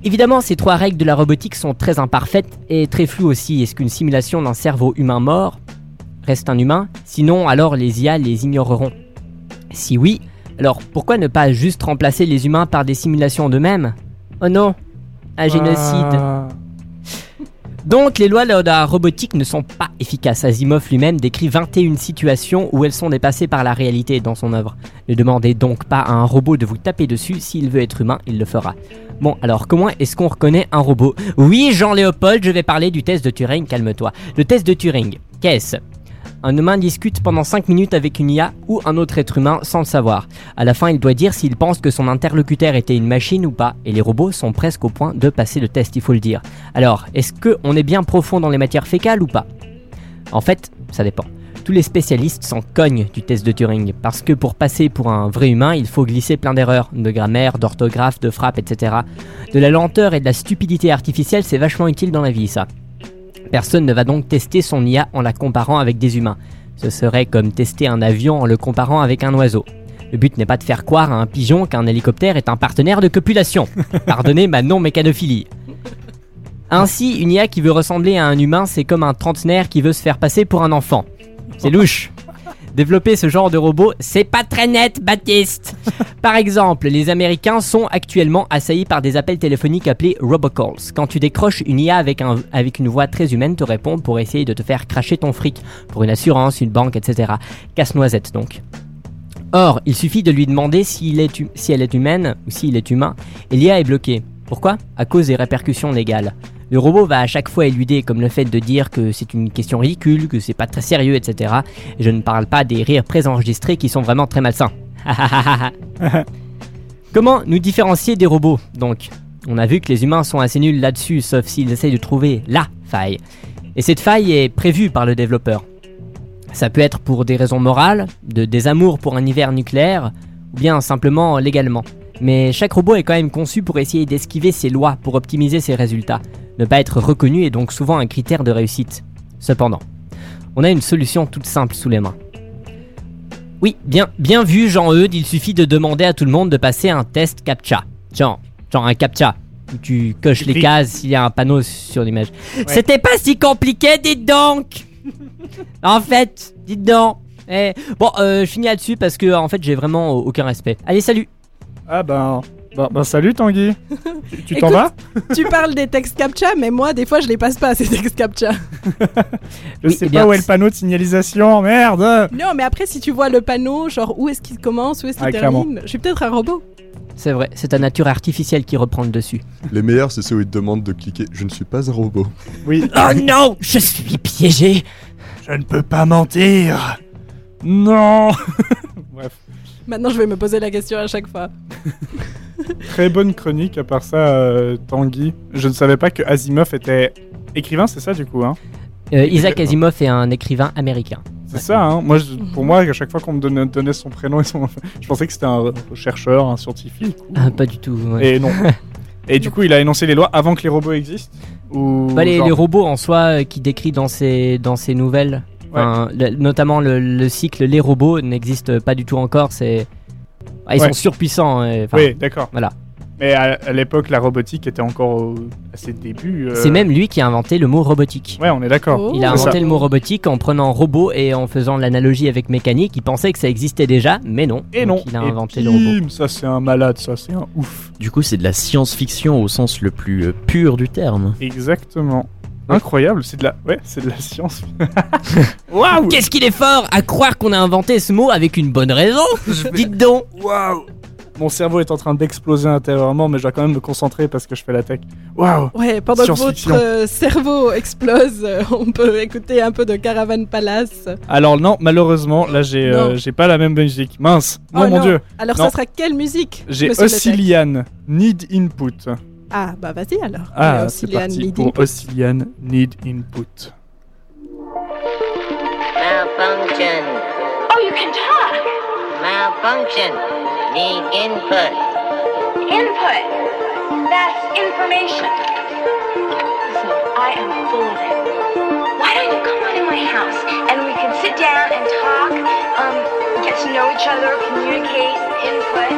Évidemment, ces trois règles de la robotique sont très imparfaites et très floues aussi. Est-ce qu'une simulation d'un cerveau humain mort reste un humain? Sinon, alors les IA les ignoreront. Si oui, alors pourquoi ne pas juste remplacer les humains par des simulations d'eux-mêmes? Oh non Un génocide Ah. Donc les lois de la robotique ne sont pas efficaces. Asimov lui-même décrit 21 situations où elles sont dépassées par la réalité dans son œuvre. Ne demandez donc pas à un robot de vous taper dessus, s'il veut être humain, il le fera. Bon, alors comment est-ce qu'on reconnaît un robot? Oui, Jean-Léopold, je vais parler du test de Turing, calme-toi. Le test de Turing, qu'est-ce? Un humain discute pendant 5 minutes avec une IA ou un autre être humain sans le savoir. À la fin, il doit dire s'il pense que son interlocuteur était une machine ou pas, et les robots sont presque au point de passer le test, il faut le dire. Alors, est-ce qu'on est bien profond dans les matières fécales ou pas? En fait, ça dépend. Tous les spécialistes s'en cognent du test de Turing, parce que pour passer pour un vrai humain, il faut glisser plein d'erreurs, de grammaire, d'orthographe, de frappe, etc. De la lenteur et de la stupidité artificielle, c'est vachement utile dans la vie, ça. Personne ne va donc tester son IA en la comparant avec des humains. Ce serait comme tester un avion en le comparant avec un oiseau. Le but n'est pas de faire croire à un pigeon qu'un hélicoptère est un partenaire de copulation. Pardonnez ma non-mécanophilie. Ainsi, une IA qui veut ressembler à un humain, c'est comme un trentenaire qui veut se faire passer pour un enfant. C'est louche. Développer ce genre de robot, c'est pas très net, Baptiste. Par exemple, les Américains sont actuellement assaillis par des appels téléphoniques appelés robocalls. Quand tu décroches, une IA avec, un, avec une voix très humaine te répond pour essayer de te faire cracher ton fric pour une assurance, une banque, etc. Casse-noisette donc. Or, il suffit de lui demander s'il est hu- si elle est humaine ou s'il est humain, et l'IA est bloquée. Pourquoi? À cause des répercussions légales. Le robot va à chaque fois éluder, comme le fait de dire que c'est une question ridicule, que c'est pas très sérieux, etc. Et je ne parle pas des rires préenregistrés qui sont vraiment très malsains. Comment nous différencier des robots, donc? On a vu que les humains sont assez nuls là-dessus, sauf s'ils essayent de trouver LA faille. Et cette faille est prévue par le développeur. Ça peut être pour des raisons morales, de désamour pour un hiver nucléaire, ou bien simplement légalement. Mais chaque robot est quand même conçu pour essayer d'esquiver ces lois, pour optimiser ses résultats. Ne pas être reconnu est donc souvent un critère de réussite. Cependant, on a une solution toute simple sous les mains. Oui, bien, bien vu Jean-Eudes, il suffit de demander à tout le monde de passer un test CAPTCHA. Genre, genre un CAPTCHA, où tu coches les cases s'il y a un panneau sur l'image. C'était pas si compliqué, dites donc En fait, dites donc Eh, Bon, euh, je finis là-dessus parce que en fait j'ai vraiment aucun respect. Allez, salut Ah ben, ben, ben, salut Tanguy. Tu- t'en vas tu parles des textes captcha, mais moi, des fois, je les passe pas, ces textes captcha. Je Oui, sais eh pas bien, où est le panneau de signalisation, merde Non, mais après, si tu vois le panneau, genre où est-ce qu'il commence, où est-ce qu'il Ah, clairement. termine, je suis peut-être un robot. C'est vrai, c'est ta nature artificielle qui reprend le dessus. Les meilleurs, c'est ceux où ils te demandent de cliquer. Je ne suis pas un robot. Oui, Oh non Je suis piégé je ne peux pas mentir Non Bref, Maintenant, je vais me poser la question à chaque fois. très bonne chronique à part ça, euh, Tanguy. Je ne savais pas que Asimov était écrivain, c'est ça du coup, hein? Euh, Isaac Asimov est un écrivain américain. C'est ça, hein Moi, je- pour moi, à chaque fois qu'on me donnait, donnait son prénom et son... Je pensais que c'était un chercheur, un scientifique. ou- Ah, pas du tout. ouais. Et non. et du coup, il a énoncé les lois avant que les robots existent Ou Bah, les, genre- les robots en soi euh, qui décrit dans ses, dans ses nouvelles, enfin, le- notamment le, le cycle Les robots n'existe pas du tout encore. C'est Ah, ils Ouais. sont surpuissants. euh, enfin, Oui, d'accord. Voilà. Mais à, à l'époque, la robotique était encore au- à ses débuts. euh, C'est même lui qui a inventé le mot robotique. Ouais, on est d'accord. Oh. Il a inventé ça. le mot robotique en prenant robot et en faisant l'analogie avec mécanique. Il pensait que ça existait déjà, mais non. Et Donc, non. Il a Et inventé le robot. bim, Ça, c'est un malade, ça, c'est un ouf. Du coup, c'est de la science-fiction au sens le plus euh, pur du terme. Exactement. Incroyable, c'est de la, ouais, c'est de la science. Waouh, Qu'est-ce qu'il est fort à croire qu'on a inventé ce mot avec une bonne raison Dites donc waouh. Mon cerveau est en train d'exploser intérieurement, mais je dois quand même me concentrer parce que je fais la tech. Waouh. Ouais, pendant que votre euh, cerveau explose, euh, on peut écouter un peu de Caravan Palace. Alors non, malheureusement, là j'ai, euh, j'ai pas la même musique. Mince. Oh Non, mon dieu. Alors, Non. ça sera quelle musique J'ai Ossilian, Need Input. Ah, bah vas-y alors. Ah, Allez, c'est parti lead pour input. Ossilian, Need Input. Malfunction. Oh, you can talk. Malfunction. Need input. Input. That's information. Listen, I am full of it. Why don't you come on in my house and we can sit down and talk, um, get to know each other, communicate, input.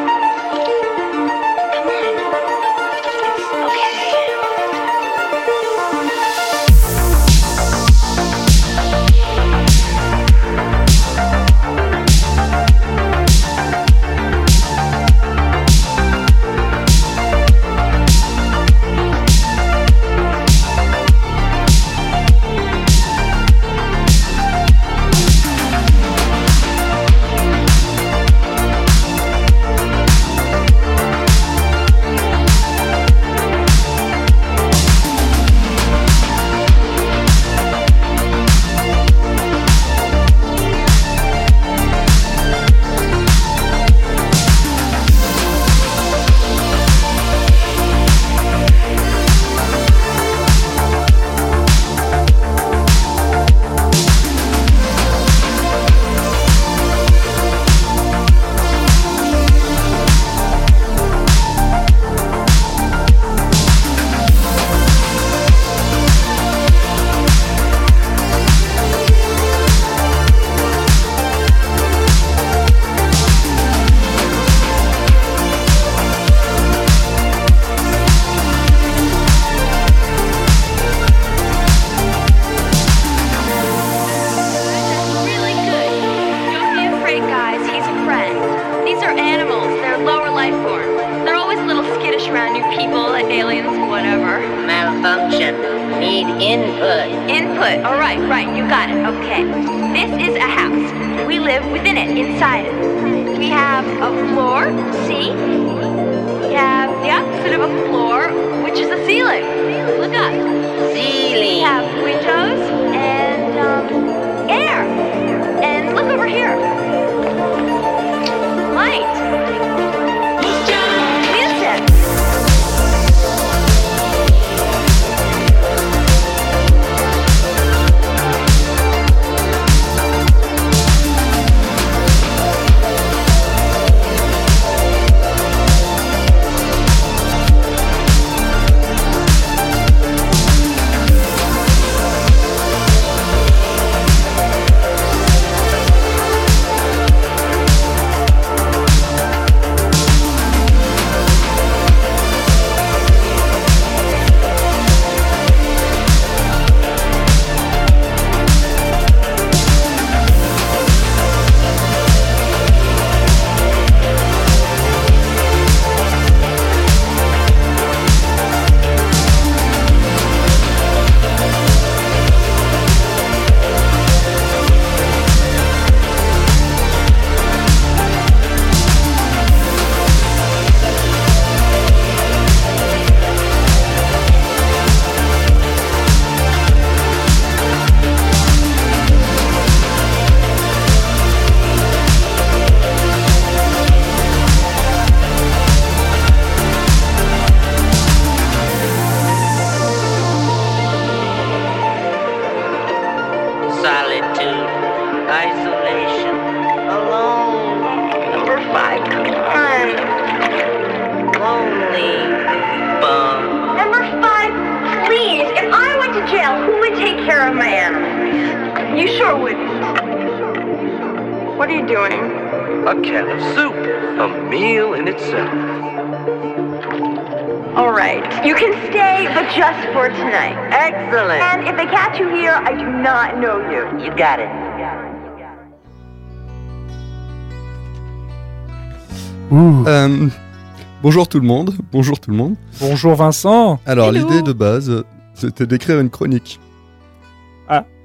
Bonjour tout le monde. Bonjour tout le monde. Bonjour Vincent. Alors Hello. l'idée de base, c'était d'écrire une chronique.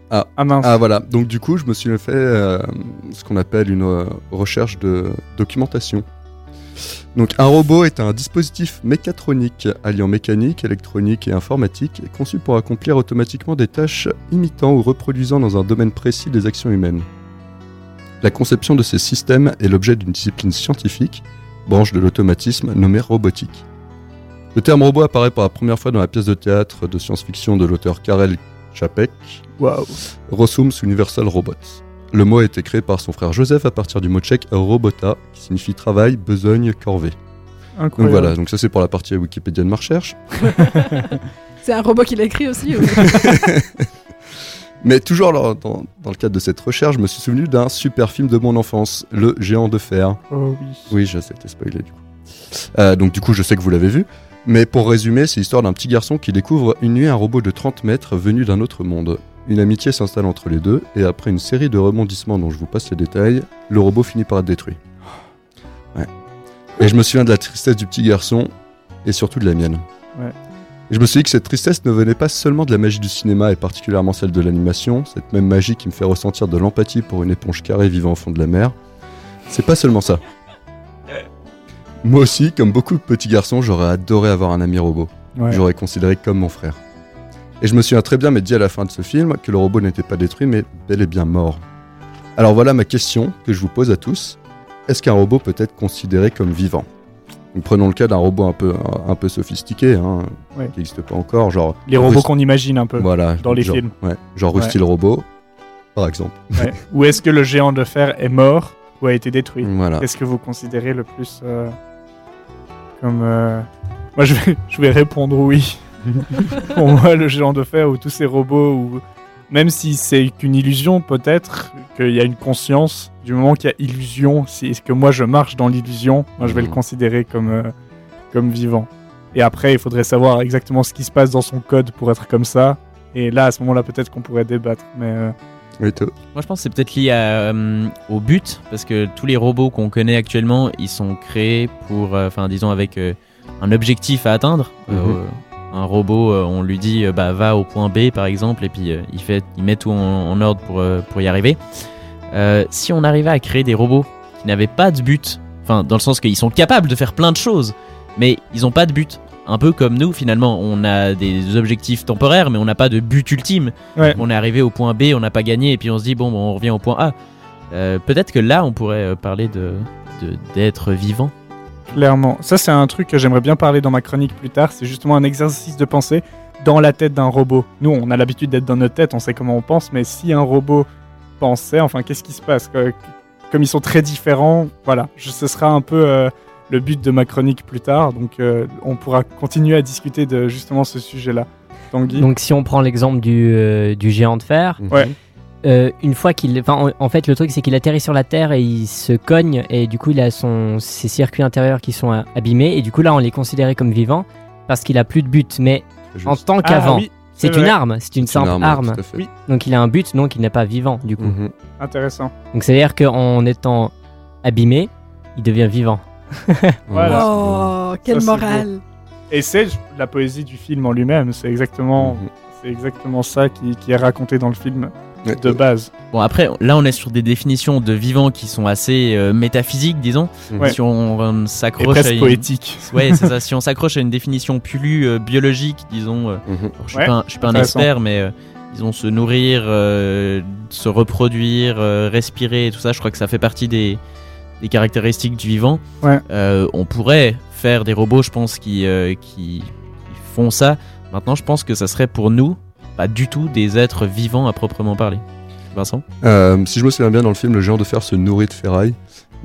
Ah mince. Ah voilà. Donc du coup, je me suis fait euh, ce qu'on appelle une euh, recherche de documentation. Donc un robot est un dispositif mécatronique alliant mécanique, électronique et informatique conçu pour accomplir automatiquement des tâches imitant ou reproduisant dans un domaine précis des actions humaines. La conception de ces systèmes est l'objet d'une discipline scientifique, branche de l'automatisme nommée robotique. Le terme robot apparaît pour la première fois dans la pièce de théâtre de science-fiction de l'auteur Karel Čapek. Rossums Universal Robots. Le mot a été créé par son frère Joseph à partir du mot tchèque robota, qui signifie travail, besogne, corvée. Donc Incroyable. voilà, donc ça c'est pour la partie Wikipédia de ma recherche. C'est un robot qui l'a écrit aussi ou- Mais toujours dans, dans le cadre de cette recherche, je me suis souvenu d'un super film de mon enfance, Le Géant de Fer. Oh oui. Oui, je sais, t'es spoilé du coup. Euh, donc du coup, je sais que vous l'avez vu. Mais pour résumer, c'est l'histoire d'un petit garçon qui découvre une nuit un robot de 30 mètres venu d'un autre monde. Une amitié s'installe entre les deux, et après une série de rebondissements dont je vous passe les détails, le robot finit par être détruit. Ouais. Et je me souviens de la tristesse du petit garçon, et surtout de la mienne. Ouais. Et je me suis dit que cette tristesse ne venait pas seulement de la magie du cinéma, et particulièrement celle de l'animation, cette même magie qui me fait ressentir de l'empathie pour une éponge carrée vivant au fond de la mer. C'est pas seulement ça. Moi aussi, comme beaucoup de petits garçons, j'aurais adoré avoir un ami robot. Ouais. J'aurais considéré comme mon frère. Et je me souviens très bien, mais dit à la fin de ce film, que le robot n'était pas détruit, mais bel et bien mort. Alors voilà ma question que je vous pose à tous. Est-ce qu'un robot peut être considéré comme vivant? Prenons le cas d'un robot un peu, un, un peu sophistiqué, hein, Ouais. qui n'existe pas encore, genre... Les robots Rust- qu'on imagine un peu. Voilà, dans les genre- films. Ouais, genre Ouais. Rusty le robot, par exemple. Ouais. Ou est-ce que le géant de fer est mort ou a été détruit? Voilà. Qu'est-ce que vous considérez le plus euh, comme. euh, Moi, je vais, je vais répondre oui. Pour moi, le géant de fer ou tous ces robots, ou même si c'est qu'une illusion, peut-être qu'il y a une conscience. Du moment qu'il y a illusion, si est-ce que moi je marche dans l'illusion, moi je vais le Mhm. considérer comme, euh, comme vivant. Et après, il faudrait savoir exactement ce qui se passe dans son code pour être comme ça. Et là, à ce moment-là, peut-être qu'on pourrait débattre. Mais euh. Moi, je pense que c'est peut-être lié à, euh, au but, parce que tous les robots qu'on connaît actuellement, ils sont créés pour, euh, enfin, disons, avec euh, un objectif à atteindre. Mhm. Euh, un robot, euh, on lui dit euh, bah va au point B par exemple, et puis euh, il fait, il met tout en, en ordre pour pour y arriver. Euh, si on arrivait à créer des robots qui n'avaient pas de but, enfin dans le sens qu'ils sont capables de faire plein de choses, mais ils ont pas de but. Un peu comme nous finalement, on a des objectifs temporaires, mais on n'a pas de but ultime. Ouais. On est arrivé au point B, on n'a pas gagné, et puis on se dit bon, on revient au point A. Euh, Peut-être que là, on pourrait parler de de- d'être vivant. Clairement. Ça, c'est un truc que j'aimerais bien parler dans ma chronique plus tard. C'est justement un exercice de pensée dans la tête d'un robot. Nous, on a l'habitude d'être dans notre tête, on sait comment on pense, mais si un robot pensait, enfin, qu'est-ce qui se passe? Comme ils sont très différents, voilà. Ce sera un peu euh, le but de ma chronique plus tard. Donc, euh, on pourra continuer à discuter de justement ce sujet-là. Tanguy? Donc si on prend l'exemple du, euh, du géant de fer, Mhm. Ouais. Euh, une fois qu'il... Enfin, en, en fait, le truc, c'est qu'il atterrit sur la Terre et il se cogne, et du coup, il a son, ses circuits intérieurs qui sont abîmés, et du coup, là, on les considérait comme vivants parce qu'il a plus de but. Mais Juste. en tant Ah, qu'avant, oui, c'est c'est une arme, c'est une C'est une simple arme, à. Oui. Donc il a un but, donc il n'est pas vivant, du coup. Mhm. intéressant. Donc c'est-à-dire qu'en étant abîmé, il devient vivant. Voilà. Oh, quelle Ça, c'est morale. Et c'est la poésie du film en lui-même. C'est exactement, Mhm. c'est exactement ça qui, qui est raconté dans le film Ouais, de base. Bon après, là on est sur des définitions de vivant qui sont assez euh, métaphysiques, disons. Ouais. Si on, s'accroche à une... poétique. Ouais, c'est ça. Si on s'accroche à une définition plus euh, biologique, disons, euh, Mhm. alors, je suis Ouais, pas, un- je suis pas un expert, mais euh, disons se nourrir, euh, se reproduire, euh, respirer, et tout ça. Je crois que ça fait partie des, des caractéristiques du vivant. Ouais. Euh, on pourrait faire des robots, je pense, qui, euh, qui, qui font ça. Maintenant, je pense que ça serait pour nous pas du tout des êtres vivants à proprement parler. Vincent Euh, si je me souviens bien, dans le film, le géant de fer se nourrit de ferraille.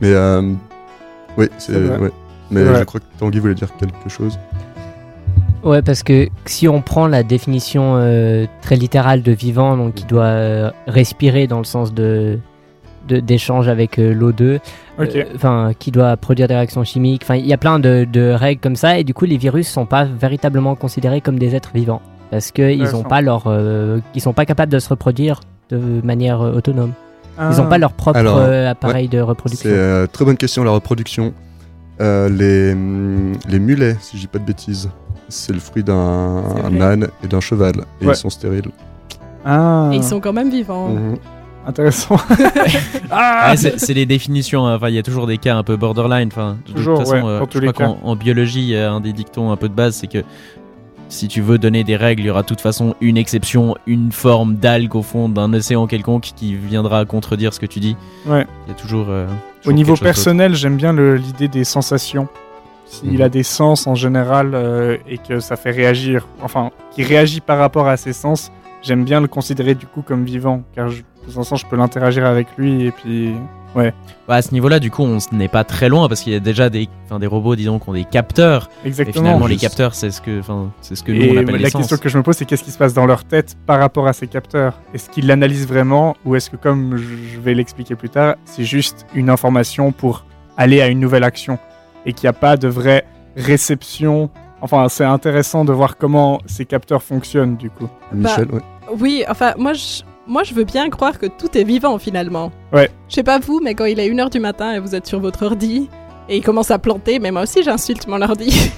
Mais euh, oui, c'est ouais. Mais je crois que Tanguy voulait dire quelque chose. Ouais, parce que si on prend la définition euh, très littérale de vivant, donc qui doit euh, respirer dans le sens de d'échange avec euh, l'O2, Ok. euh, enfin qui doit produire des réactions chimiques, enfin il y a plein de, de règles comme ça, et du coup les virus sont pas véritablement considérés comme des êtres vivants parce que ils ont Intéressant. pas leur, euh, ils sont pas capables de se reproduire de manière euh, autonome. Ils Ah. ont pas leur propre Alors, euh, appareil de reproduction. C'est euh, très bonne question, la reproduction. Euh, les, hum, les mulets, si je dis pas de bêtises, c'est le fruit d'un âne et d'un cheval. Et Ouais. ils sont stériles. Ah, Et ils sont quand même vivants. Mhm. intéressant. ah, Ouais, c'est les définitions. hein. Enfin, il y a toujours des cas un peu borderline. Enfin, de Toujours, toute façon, ouais, euh, je crois qu'en en biologie, il y a un des dictons un peu de base, c'est que si tu veux donner des règles, il y aura de toute façon une exception, une forme d'algue au fond d'un océan quelconque qui viendra contredire ce que tu dis. Ouais. Il y a toujours. euh, Au niveau personnel, j'aime bien l'idée des sensations. S'il Mhm. a des sens en général euh, et que ça fait réagir, enfin, qu'il réagit par rapport à ses sens, j'aime bien le considérer du coup comme vivant, car je, de toute façon, je peux l'interagir avec lui et puis, ouais, Bah, à ce niveau-là, du coup, on n'est pas très loin parce qu'il y a déjà des, enfin, des robots, disons, qui ont des capteurs. Et exactement. finalement, les capteurs, c'est ce que, enfin, c'est ce que nous Et on appelle les la question que je me pose, c'est qu'est-ce qui se passe dans leur tête par rapport à ces capteurs? Est-ce qu'ils l'analysent vraiment ou est-ce que, comme je vais l'expliquer plus tard, c'est juste une information pour aller à une nouvelle action? Et qu'il n'y a pas de vraie réception? Enfin, c'est intéressant de voir comment ces capteurs fonctionnent du coup. Michel, ouais. Oui, enfin, moi je, moi, je veux bien croire que tout est vivant finalement. Ouais. Je sais pas vous, mais quand il est 1h du matin et vous êtes sur votre ordi et il commence à planter, mais moi aussi j'insulte mon ordi.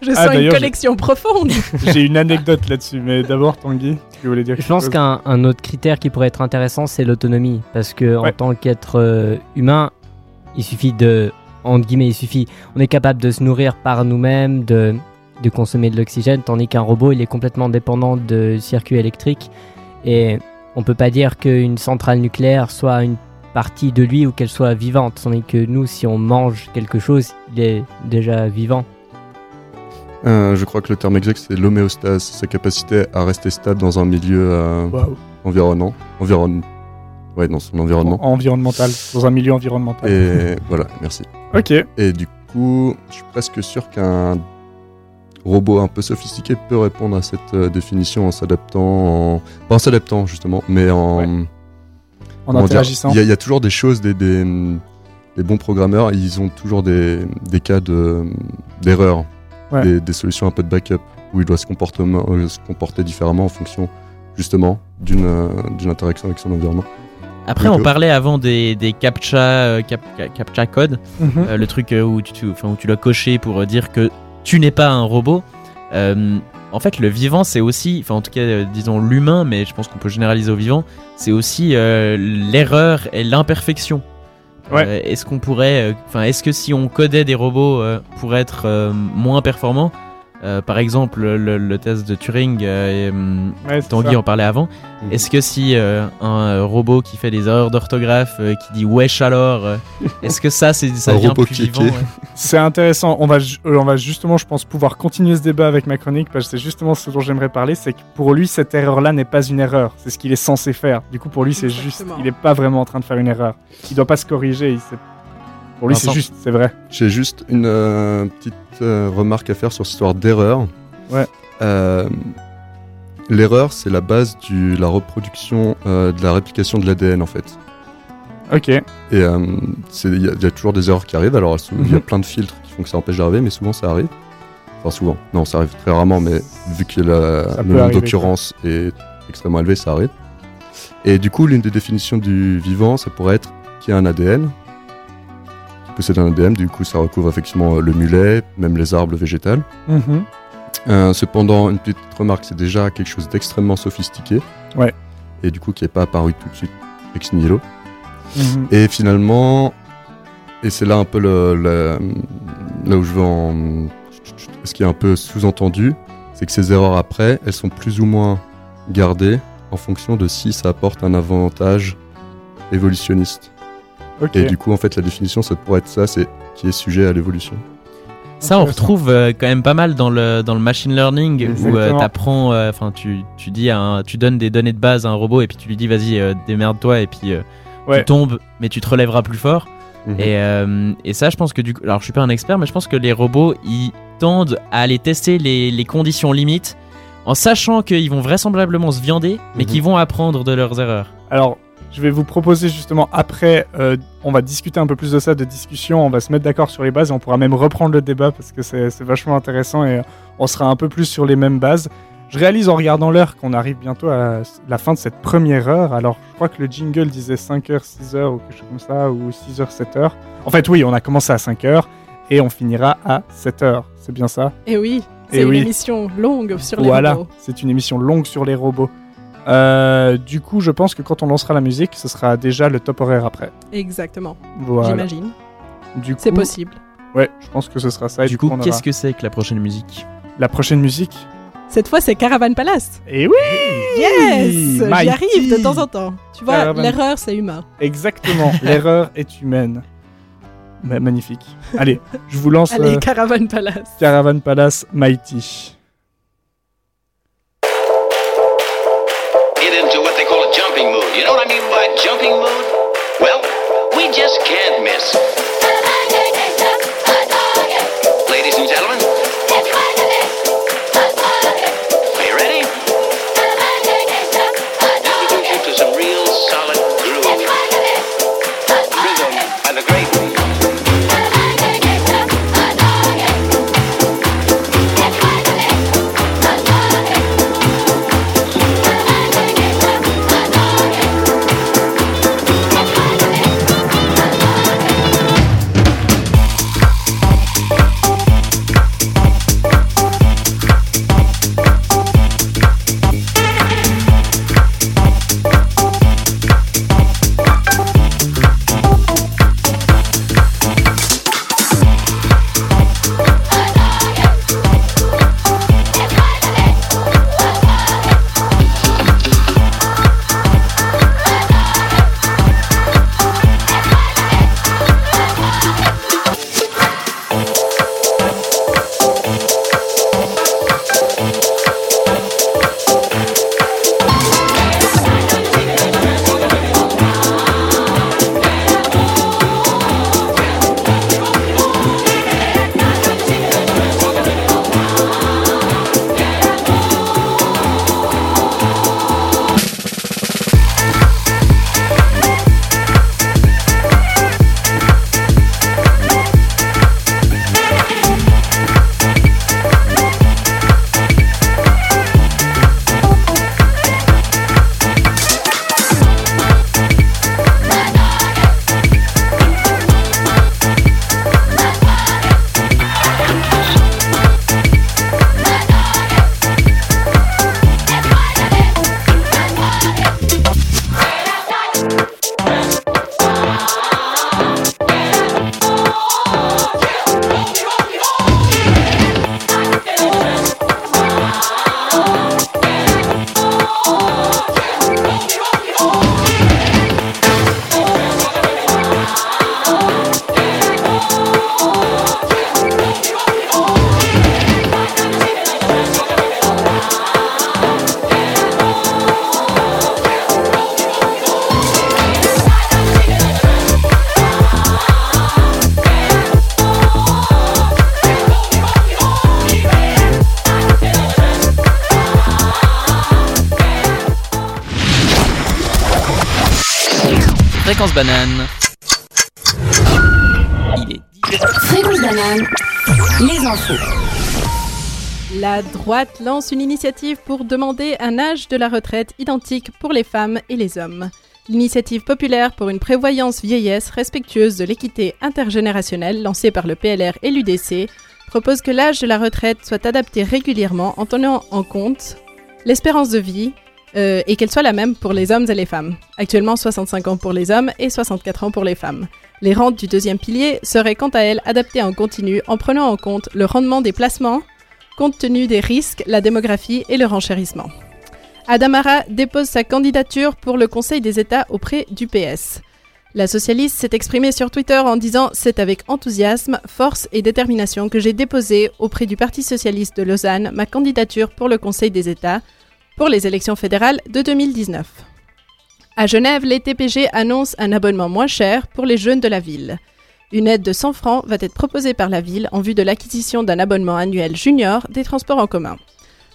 je Ah, sens une d'ailleurs, je- connexion profonde. J'ai une anecdote là-dessus, mais d'abord Tanguy, tu voulais dire Je quelque pense chose qu'un un autre critère qui pourrait être intéressant, c'est l'autonomie. Parce que en tant qu'être euh, humain, il suffit de. Entre guillemets, il suffit. On est capable de se nourrir par nous-mêmes, de, de consommer de l'oxygène, tandis qu'un robot, il est complètement dépendant de circuits électriques. Et on peut pas dire qu'une centrale nucléaire soit une partie de lui ou qu'elle soit vivante. Tandis que nous, si on mange quelque chose, il est déjà vivant. Euh, je crois que le terme exact c'est l'homéostase, sa capacité à rester stable dans un milieu euh, environnant, environ... ouais, dans son environnement. Environnemental, dans un milieu environnemental. Et voilà, merci. Ok. Et du coup, je suis presque sûr qu'un robot un peu sophistiqué peut répondre à cette euh, définition en s'adaptant, en... pas en s'adaptant justement, mais en, Ouais. En interagissant. Il y, a- il y a toujours des choses, des, bons programmeurs, ils ont toujours des, des cas de d'erreur, Ouais. des, des solutions un peu de backup où il doit se, euh, se comporter différemment en fonction justement d'une euh, d'une interaction avec son environnement. Après, on parlait avant des, des captcha, euh, cap- cap- captcha code, Mhm. euh, le truc où tu, tu- enfin, où tu dois cocher pour dire que tu n'es pas un robot. Euh, en fait, le vivant, c'est aussi, enfin en tout cas, euh, disons l'humain, mais je pense qu'on peut généraliser au vivant, c'est aussi euh, l'erreur et l'imperfection. Ouais. Est-ce qu'on pourrait, enfin, est-ce que si on codait des robots pour être moins performants, euh, par exemple le, le test de Turing, euh, et, hum, Ouais, Tanguy ça. en parlait avant, Mhm. est-ce que si euh, un euh, robot qui fait des erreurs d'orthographe, euh, qui dit wesh alors, euh, est-ce que ça, c'est ça Un devient robot plus vivant ouais? C'est intéressant. On va, euh, on va justement, je pense, pouvoir continuer ce débat avec ma chronique parce que c'est justement ce dont j'aimerais parler. C'est que pour lui, cette erreur-là n'est pas une erreur. C'est ce qu'il est censé faire. Du coup, pour lui, c'est juste. Il n'est pas vraiment en train de faire une erreur. Il doit pas se corriger. il sait- Pour lui, c'est juste, c'est vrai. J'ai juste une euh, petite euh, remarque à faire sur cette histoire d'erreur. Ouais. Euh, L'erreur, c'est la base de la reproduction, euh, de la réplication de l'ADN en fait. Ok. Et euh, c'est- il y, a- il y a toujours des erreurs qui arrivent. Alors, il y a Mhm. plein de filtres qui font que ça empêche d'arriver, mais souvent ça arrive. Enfin, souvent. Non, ça arrive très rarement, mais vu que la- le nombre d'occurrences est extrêmement élevé, ça arrive. Et du coup, l'une des définitions du vivant, ça pourrait être qu'il y a un ADN, possède un ADN. Du coup, ça recouvre effectivement euh, le mulet, même les arbres, le végétal. Mhm. Euh, cependant, une petite remarque, c'est déjà quelque chose d'extrêmement sophistiqué. Ouais. Et du coup, qui n'est pas apparu tout de suite ex nihilo. Mhm. Et finalement, et c'est là un peu le, le- là où je veux en. Ce qui est un peu sous-entendu, c'est que ces erreurs après, elles sont plus ou moins gardées en fonction de si ça apporte un avantage évolutionniste. Et du coup, en fait, la définition, ça pourrait être ça, c'est qui est sujet à l'évolution. Ça, on retrouve euh, quand même pas mal dans le, dans le machine learning où euh, t'apprends, euh, enfin, tu, tu dis, à un- tu donnes des données de base à un robot et puis tu lui dis, vas-y, euh, démerde-toi et puis euh, Ouais. tu tombes, mais tu te relèveras plus fort. Mhm. Et, euh, et ça, je pense que du coup, alors je suis pas un expert, mais je pense que les robots, ils tendent à aller tester les, les conditions limites en sachant qu'ils vont vraisemblablement se viander, mais Mhm. qu'ils vont apprendre de leurs erreurs. Alors, je vais vous proposer justement après, euh, on va discuter un peu plus de ça, de discussion, on va se mettre d'accord sur les bases et on pourra même reprendre le débat parce que c'est vachement intéressant et on sera un peu plus sur les mêmes bases. Je réalise en regardant l'heure qu'on arrive bientôt à la fin de cette première heure. Alors, je crois que le jingle disait 5h, 6h ou quelque chose comme ça, ou 6h, 7h. En fait, oui, on a commencé à 5h et on finira à 7h. C'est bien ça? Et oui, Eh c'est une oui. émission longue sur les Voilà, robots. c'est une émission longue sur les robots. Euh, du coup, je pense que quand on lancera la musique, ce sera déjà le top horaire après. Exactement, Voilà. j'imagine. Du C'est coup, possible. Ouais, je pense que ce sera ça. Et du coup, on aura qu'est-ce que c'est que la prochaine musique? La prochaine musique Cette fois, c'est Caravan Palace. Et oui Yes J'y arrive de temps en temps. Tu vois, Caravan. l'erreur, c'est humain. Exactement. L'erreur est humaine. Ma- magnifique. Allez, je vous lance Allez, euh, Caravan Palace. Caravan Palace Mighty. You know what I mean by jumping mood? Well, we just can't miss. Banane. Il est Fréquence banane, les infos. La droite lance une initiative pour demander un âge de la retraite identique pour les femmes et les hommes. L'initiative populaire pour une prévoyance vieillesse respectueuse de l'équité intergénérationnelle lancée par le PLR et l'UDC propose que l'âge de la retraite soit adapté régulièrement en tenant en compte l'espérance de vie euh, et qu'elle soit la même pour les hommes et les femmes. Actuellement 65 ans pour les hommes et 64 ans pour les femmes. Les rentes du deuxième pilier seraient quant à elles adaptées en continu en prenant en compte le rendement des placements, compte tenu des risques, la démographie et le renchérissement. Adamara dépose sa candidature pour le Conseil des États auprès du PS. La socialiste s'est exprimée sur Twitter en disant C'est avec enthousiasme, force et détermination que j'ai déposé auprès du Parti socialiste de Lausanne ma candidature pour le Conseil des États pour les élections fédérales de 2019. À Genève, les TPG annoncent un abonnement moins cher pour les jeunes de la ville. Une aide de 100 francs va être proposée par la ville en vue de l'acquisition d'un abonnement annuel junior des transports en commun.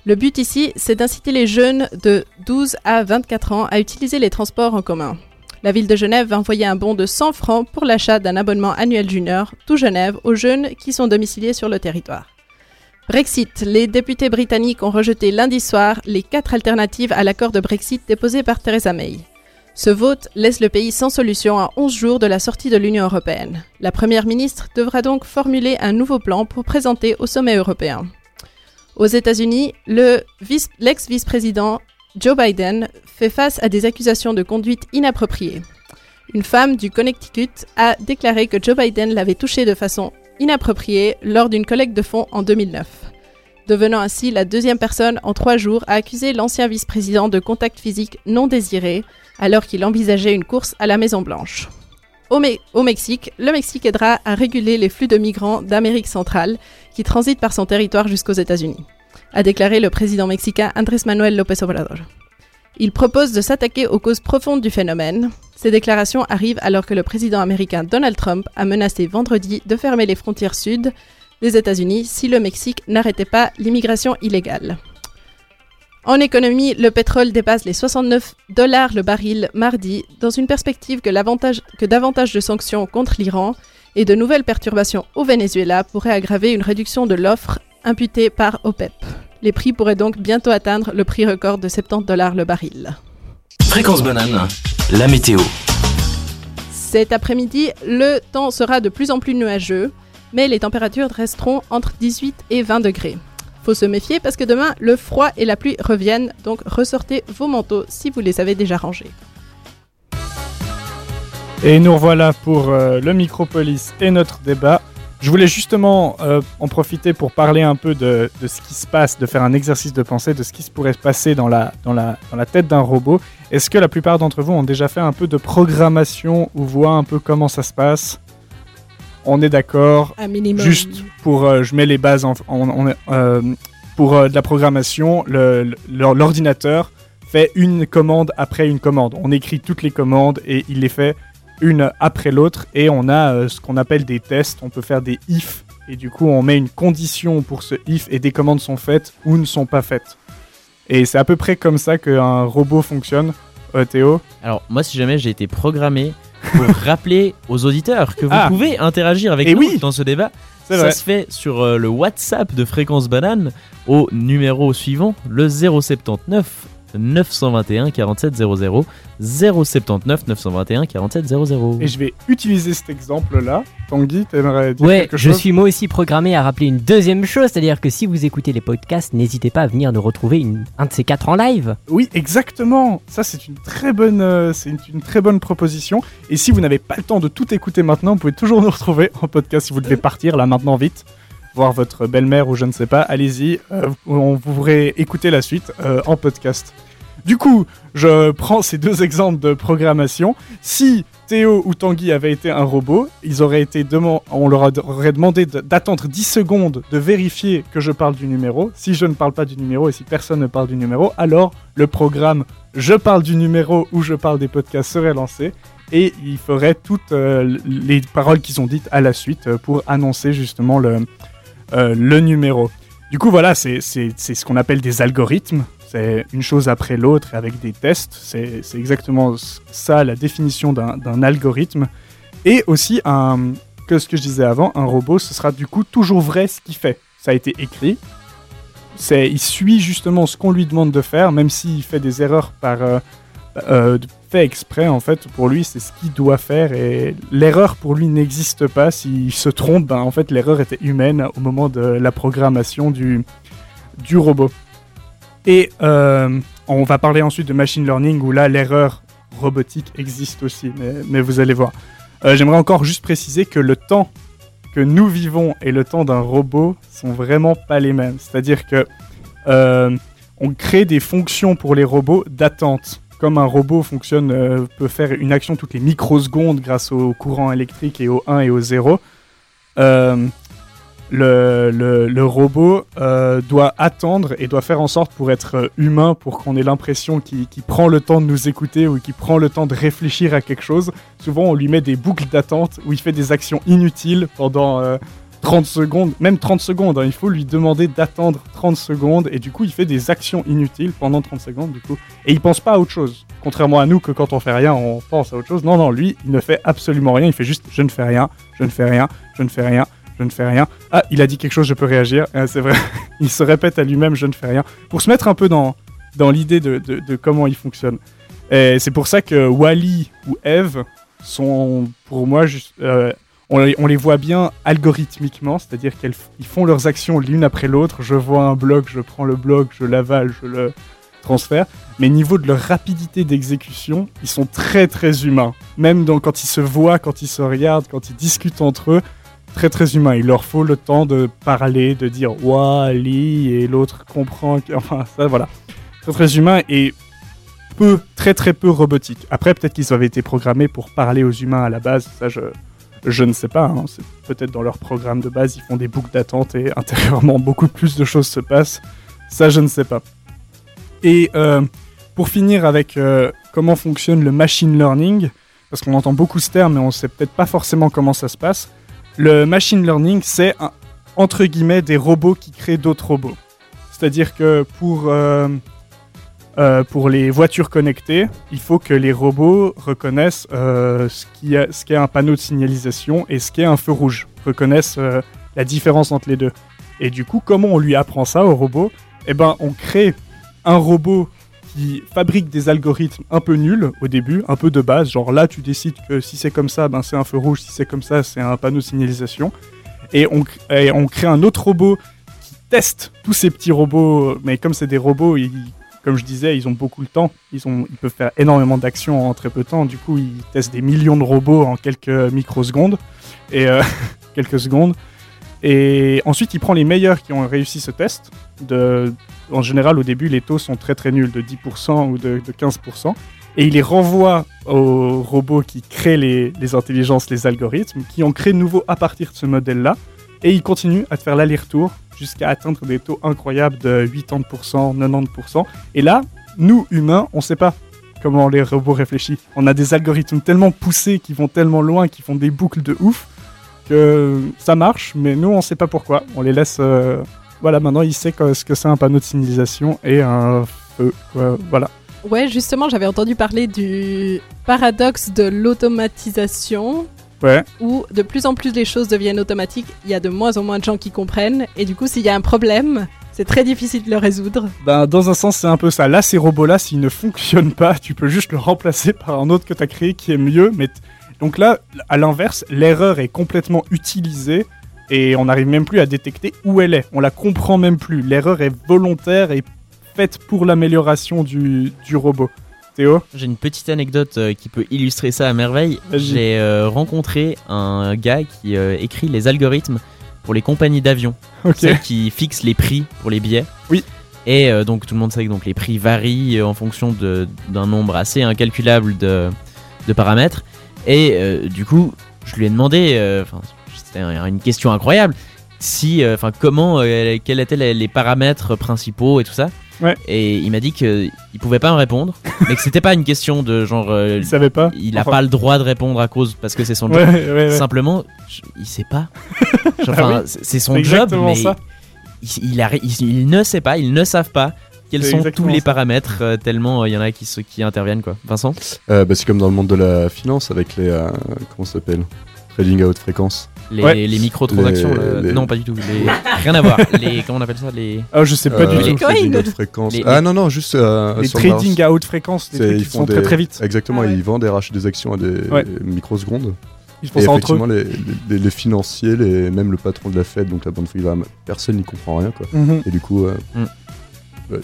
Le but ici, c'est d'inciter les jeunes de 12 à 24 ans à utiliser les transports en commun. La ville de Genève va envoyer un bon de 100 francs pour l'achat d'un abonnement annuel junior, tout Genève, aux jeunes qui sont domiciliés sur le territoire. Brexit. Les députés britanniques ont rejeté lundi soir les quatre alternatives à l'accord de Brexit déposé par Theresa May. Ce vote laisse le pays sans solution à 11 jours de la sortie de l'Union européenne. La Première ministre devra donc formuler un nouveau plan pour présenter au sommet européen. Aux États-Unis, le vice- l'ex-vice-président Joe Biden fait face à des accusations de conduite inappropriée. Une femme du Connecticut a déclaré que Joe Biden l'avait touché de façon inappropriée lors d'une collecte de fonds en 2009, devenant ainsi la deuxième personne en trois jours à accuser l'ancien vice-président de contact physique non désiré alors qu'il envisageait une course à la Maison-Blanche. Au, Me- au Mexique, le Mexique aidera à réguler les flux de migrants d'Amérique centrale qui transitent par son territoire jusqu'aux États-Unis, a déclaré le président mexicain Andrés Manuel López Obrador. Il propose de s'attaquer aux causes profondes du phénomène. Ces déclarations arrivent alors que le président américain Donald Trump a menacé vendredi de fermer les frontières sud des États-Unis si le Mexique n'arrêtait pas l'immigration illégale. En économie, le pétrole dépasse les 69 dollars le baril mardi, dans une perspective que davantage de sanctions contre l'Iran et de nouvelles perturbations au Venezuela pourraient aggraver une réduction de l'offre imputée par OPEP. Les prix pourraient donc bientôt atteindre le prix record de 70 dollars le baril. Fréquence banane, la météo. Cet après-midi, le temps sera de plus en plus nuageux, mais les températures resteront entre 18 et 20 degrés. Faut se méfier parce que demain, le froid et la pluie reviennent, donc ressortez vos manteaux si vous les avez déjà rangés. Et nous revoilà pour euh, le Micropolis et notre débat. Je voulais justement euh, en profiter pour parler un peu de, ce qui se passe, de faire un exercice de pensée, de ce qui se pourrait se passer dans la, dans la, dans la tête d'un robot. Est-ce que la plupart d'entre vous ont déjà fait un peu de programmation ou voient un peu comment ça se passe? On est d'accord Un minimum. Juste pour, euh, je mets les bases en, en- en- euh, pour euh, de la programmation, l'ordinateur fait une commande après une commande. On écrit toutes les commandes et il les fait une après l'autre et on a euh, ce qu'on appelle des tests. On peut faire des if et du coup on met une condition pour ce if et des commandes sont faites ou ne sont pas faites. Et c'est à peu près comme ça qu'un robot fonctionne. Euh, Théo Alors, moi, si jamais j'ai été programmé pour rappeler aux auditeurs que vous Ah. pouvez interagir avec Et nous oui. dans ce débat, ça vrai. se fait sur euh, le WhatsApp de Fréquence Banane au numéro suivant, le 079 921 47 00 079 921 47 00. Et je vais utiliser cet exemple-là. Tanguy, t'aimerais dire Ouais, quelque je chose? suis moi aussi programmé à rappeler une deuxième chose, c'est-à-dire que si vous écoutez les podcasts, n'hésitez pas à venir nous retrouver une- un de ces quatre en live. Oui, exactement. Ça, c'est une très bonne, euh, c'est une, une très bonne proposition. Et si vous n'avez pas le temps de tout écouter maintenant, vous pouvez toujours nous retrouver en podcast si vous devez partir là maintenant vite, voir votre belle-mère ou je ne sais pas. Allez-y, euh, on vous pourrez écouter la suite euh, en podcast. Du coup, je prends ces deux exemples de programmation. Si Théo ou Tanguy avaient été un robot, ils auraient été on leur aurait demandé de- d'attendre 10 secondes de vérifier que je parle du numéro. Si je ne parle pas du numéro et si personne ne parle du numéro, alors le programme Je parle du numéro ou Je parle des podcasts serait lancé et il ferait toutes euh, les paroles qu'ils ont dites à la suite euh, pour annoncer justement le, euh, le numéro. Du coup, voilà, c'est ce qu'on appelle des algorithmes. C'est une chose après l'autre avec des tests. C'est exactement ça la définition d'un algorithme. Et aussi, un, que ce que je disais avant, un robot, ce sera du coup toujours vrai ce qu'il fait. Ça a été écrit. Il suit justement ce qu'on lui demande de faire, même s'il fait des erreurs par euh, euh, fait exprès. En fait, pour lui, c'est ce qu'il doit faire et l'erreur pour lui n'existe pas. S'il se trompe, ben, en fait, l'erreur était humaine au moment de la programmation du du robot. Et euh, on va parler ensuite de machine learning où là l'erreur robotique existe aussi, mais, mais vous allez voir. Euh, J'aimerais encore juste préciser que le temps que nous vivons et le temps d'un robot sont vraiment pas les mêmes. C'est-à-dire que euh, on crée des fonctions pour les robots d'attente. Comme un robot fonctionne, peut faire une action toutes les microsecondes grâce au courant électrique et au 1 et au 0. Euh, le, le- robot euh, doit attendre et doit faire en sorte pour être euh, humain, pour qu'on ait l'impression qu'il qu'il prend le temps de nous écouter ou qu'il prend le temps de réfléchir à quelque chose. Souvent, on lui met des boucles d'attente où il fait des actions inutiles pendant euh, 30 secondes, même 30 secondes. hein. il faut lui demander d'attendre 30 secondes et du coup, il fait des actions inutiles pendant 30 secondes. Du coup, et il pense pas à autre chose. Contrairement à nous, que quand on fait rien, on pense à autre chose. Non, non, lui, il ne fait absolument rien. Il fait juste je ne fais rien, je ne fais rien, je ne fais rien, je ne fais rien. Ah, il a dit quelque chose, je peux réagir. Euh, c'est vrai. il se répète à lui-même je ne fais rien pour se mettre un peu dans, dans l'idée de, de- comment il fonctionne. C'est pour ça que Wally ou Eve sont pour moi euh, on, les, voit bien algorithmiquement, c'est-à-dire qu'ils font leurs actions l'une après l'autre. Je vois un bloc, je prends le bloc, je l'avale, je le transfère. Mais niveau de leur rapidité d'exécution, ils sont très très humains. Même quand ils se voient, quand ils se regardent, quand ils discutent entre eux, très très humains. Il leur faut le temps de parler, de dire Wally et l'autre comprend. Enfin, ça voilà. Très très humain et peu, très très peu robotique. Après, peut-être qu'ils avaient été programmés pour parler aux humains à la base. Ça, je, je ne sais pas. hein. Peut-être dans leur programme de base, ils font des boucles d'attente et intérieurement, beaucoup plus de choses se passent. Ça, je ne sais pas. Et euh, pour finir avec euh, comment fonctionne le machine learning, parce qu'on entend beaucoup ce terme, mais on ne sait peut-être pas forcément comment ça se passe. Le machine learning, c'est entre guillemets des robots qui créent d'autres robots. C'est-à-dire que pour, euh, euh, les voitures connectées, il faut que les robots reconnaissent euh, ce qu'est un panneau de signalisation et ce qu'est un feu rouge, reconnaissent la différence entre les deux. Et du coup, comment on lui apprend ça au robot? Eh ben, on crée un robot qui fabrique des algorithmes un peu nuls au début, un peu de base, genre là tu décides que si c'est comme ça, ben c'est un feu rouge, si c'est comme ça, c'est un panneau de signalisation. Et on, crée un autre robot qui teste tous ces petits robots, mais comme c'est des robots, ils- comme je disais, ils ont beaucoup de temps, ils, ont, ils peuvent faire énormément d'actions en très peu de temps, du coup ils testent des millions de robots en quelques microsecondes, et euh, quelques secondes. Et ensuite, il prend les meilleurs qui ont réussi ce test. En général, au début, les taux sont très très nuls, de 10% ou de, de 15%. Et il les renvoie aux robots qui créent les, intelligences, les algorithmes, qui ont créé de nouveau à partir de ce modèle-là. Et il continue à faire l'aller-retour jusqu'à atteindre des taux incroyables de 80%, 90%. Et là, nous, humains, on ne sait pas comment les robots réfléchissent. On a des algorithmes tellement poussés, qui vont tellement loin, qui font des boucles de ouf, que ça marche, mais nous, on sait pas pourquoi. On les laisse... euh, Voilà, maintenant, il sait ce que c'est un panneau de signalisation et un feu. Voilà. Ouais, justement, j'avais entendu parler du paradoxe de l'automatisation, Ouais. où de plus en plus les choses deviennent automatiques, il y a de moins en moins de gens qui comprennent, et du coup, s'il y a un problème, c'est très difficile de le résoudre. Ben, dans un sens, c'est un peu ça. Là, ces robots-là, s'ils ne fonctionnent pas, tu peux juste le remplacer par un autre que tu as créé qui est mieux. Mais Donc là, à l'inverse, l'erreur est complètement utilisée et on n'arrive même plus à détecter où elle est. On la comprend même plus. L'erreur est volontaire et faite pour l'amélioration du, du robot. Théo J'ai une petite anecdote euh, qui peut illustrer ça à merveille. J'ai euh, rencontré un gars qui euh, écrit les algorithmes pour les compagnies d'avions. Ok. Celles qui fixent les prix pour les billets. Oui. Et donc tout le monde sait que donc, les prix varient en fonction d'un nombre assez incalculable de, de paramètres. Et euh, du coup, je lui ai demandé, euh, c'était un- une question incroyable, si, euh, enfin, comment, quels étaient les, les paramètres principaux et tout ça. Ouais. Et il m'a dit qu'il pouvait pas me répondre, mais que c'était pas une question de genre. euh, Il savait pas Il a Enfin- pas le droit de répondre à cause parce que c'est son job. ouais, ouais. Simplement, je- il sait pas. Genre, Ah Enfin, oui, c'est son job, mais ça. il, il, a- il- il ne sait pas, ils ne savent pas quels sont tous les paramètres euh, tellement il y en a qui, interviennent quoi. Vincent Euh, bah, c'est comme dans le monde de la finance avec les. euh, comment ça s'appelle? Trading à haute fréquence. Les, Ouais. les microtransactions Les- les- Non, pas du tout. Les... Rien à voir. Les... Comment on appelle ça? Les... Ah, je sais pas Euh, du les tout. trading Bitcoin. à haute fréquence. Les- Ah non, non, juste. euh, Les trading à haute fréquence, les trucs ils qui font des... très très vite. Exactement, Ah ouais. ils vendent et rachètent des actions à des Ouais. microsecondes. Ils font Et ça entre effectivement, eux. les, les- les financiers, les, même le patron de la Fed, donc la banque fédérale, personne n'y comprend rien. Quoi. Mhm. Et du coup. euh, Mm. ouais.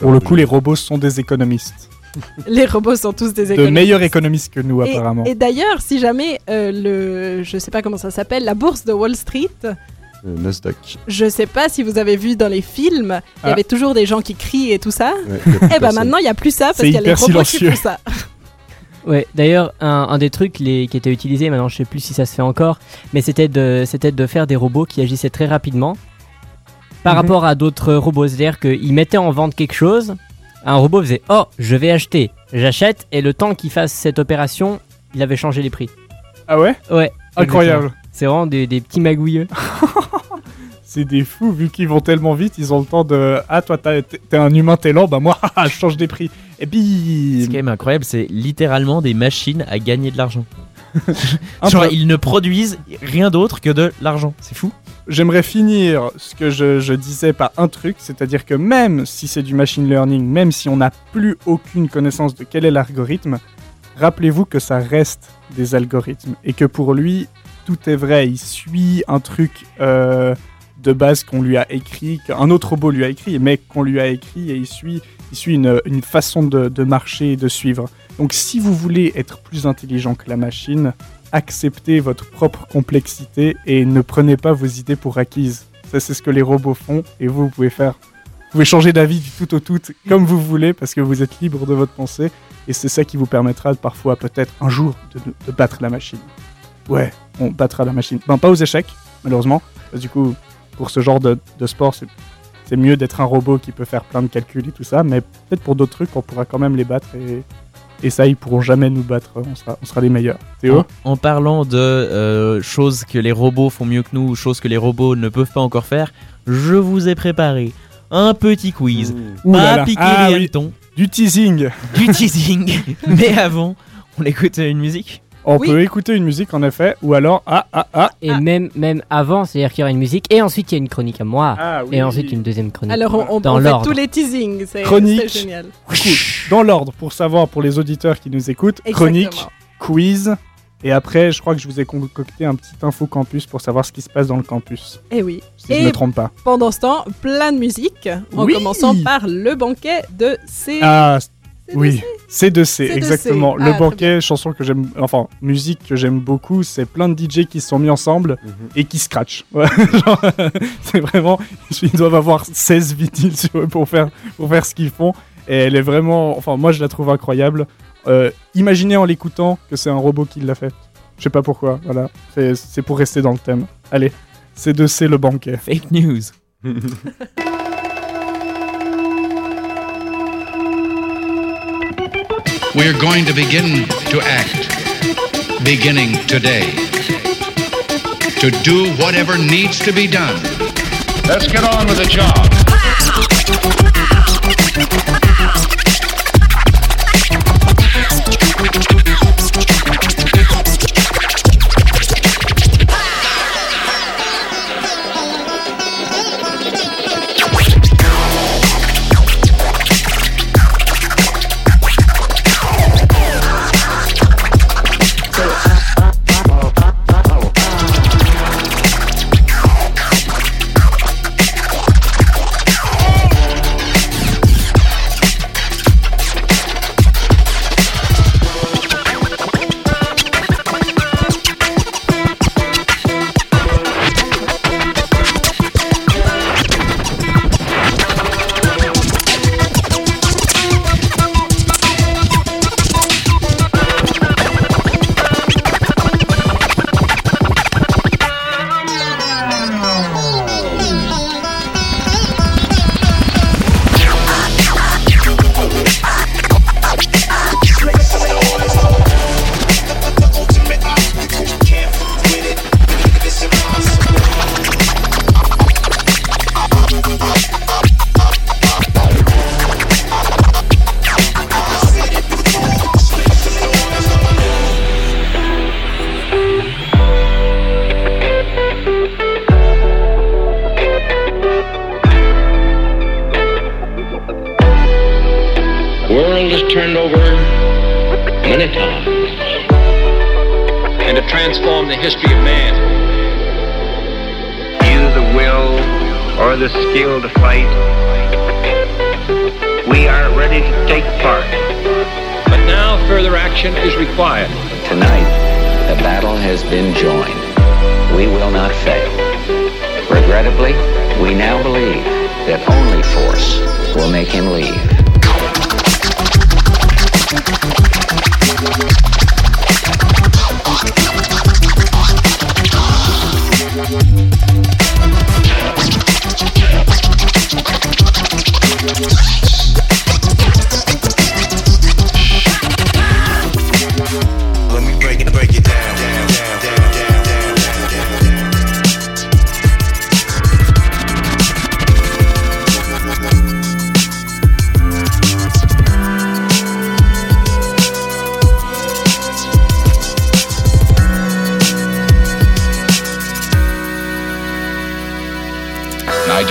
Pour le coup, les robots sont des économistes. Les robots sont tous des De économistes. meilleurs économistes que nous, Et- apparemment. Et, d'ailleurs, si jamais euh, le, je sais pas comment ça s'appelle, la bourse de Wall Street, euh, Nasdaq. je sais pas si vous avez vu dans les films, il y Ah. avait toujours des gens qui crient et tout ça. Ouais, plus Eh ben maintenant, il y a plus ça parce qu'il y a les robots silencieux. qui font ça. Ouais, d'ailleurs, un, un des trucs les, qui était utilisé, maintenant je sais plus si ça se fait encore, mais c'était de, c'était de faire des robots qui agissaient très rapidement par Mhm. rapport à d'autres robots. C'est-à-dire qu'ils mettaient en vente quelque chose, un robot faisait Oh, je vais acheter, j'achète, et le temps qu'il fasse cette opération, il avait changé les prix. Ah ouais? Ouais. Incroyable. C'est vraiment des, des petits magouilleux. C'est des fous, vu qu'ils vont tellement vite, ils ont le temps de. Ah, toi, t'as- t'es un humain, t'es lent, bah moi, je change des prix. Et Ce puis. qui est quand même incroyable, c'est littéralement des machines à gagner de l'argent. Genre, ils ne produisent rien d'autre que de l'argent. C'est fou. J'aimerais finir ce que je, je disais par un truc, c'est-à-dire que même si c'est du machine learning, même si on n'a plus aucune connaissance de quel est l'algorithme, rappelez-vous que ça reste des algorithmes et que pour lui, tout est vrai. Il suit un truc euh, de base qu'on lui a écrit, qu'un autre robot lui a écrit, mais qu'on lui a écrit et il suit, il suit une, une façon de, de marcher et de suivre. Donc si vous voulez être plus intelligent que la machine, acceptez votre propre complexité et ne prenez pas vos idées pour acquises. Ça, c'est ce que les robots font et vous, vous pouvez faire. Vous pouvez changer d'avis du tout au tout comme vous voulez parce que vous êtes libre de votre pensée et c'est ça qui vous permettra parfois, peut-être un jour, de, battre la machine. Ouais, on battra la machine. Ben, pas aux échecs, malheureusement. Du coup, pour ce genre de, de sport, c'est. C'est mieux d'être un robot qui peut faire plein de calculs et tout ça, mais peut-être pour d'autres trucs, on pourra quand même les battre et, et ça, ils pourront jamais nous battre. On sera, on sera les meilleurs. Théo En, en parlant de euh, choses que les robots font mieux que nous, ou choses que les robots ne peuvent pas encore faire, je vous ai préparé un petit quiz. Ouh Pas là. piquer Ah les oui. hannetons, Du teasing du teasing. Mais avant, on écoute une musique. On Oui. peut écouter une musique en effet, ou alors ah ah ah. Et même, même avant, c'est-à-dire qu'il y aura une musique, et ensuite il y a une chronique à moi, Ah oui. et ensuite une deuxième chronique. Alors, on, on, Dans on fait l'ordre. tous les teasings. C'est Chronique. c'est génial. Du coup, dans l'ordre pour savoir pour les auditeurs qui nous écoutent, Exactement. chronique, quiz, et après je crois que je vous ai concocté un petit info campus pour savoir ce qui se passe dans le campus, Et Eh oui. si je Et me trompe pas. pendant ce temps, plein de musique, en Oui. commençant par le banquet de C. Ah C2C. Oui, C2C, C2C. exactement. Ah, le très banquet, chanson que j'aime, enfin musique que j'aime beaucoup, c'est plein de DJ qui se sont mis ensemble Mhm. et qui scratchent. Ouais, c'est vraiment, ils doivent avoir 16 vinyles sur eux pour faire, pour faire ce qu'ils font. Et elle est vraiment, enfin moi je la trouve incroyable. Euh, imaginez en l'écoutant que c'est un robot qui l'a fait. Je sais pas pourquoi, voilà. C'est- C'est pour rester dans le thème. Allez, C2C le banquet. Fake news. We're going to begin to act, beginning today, to do whatever needs to be done. Let's get on with the job. Now believe that only force will make him leave.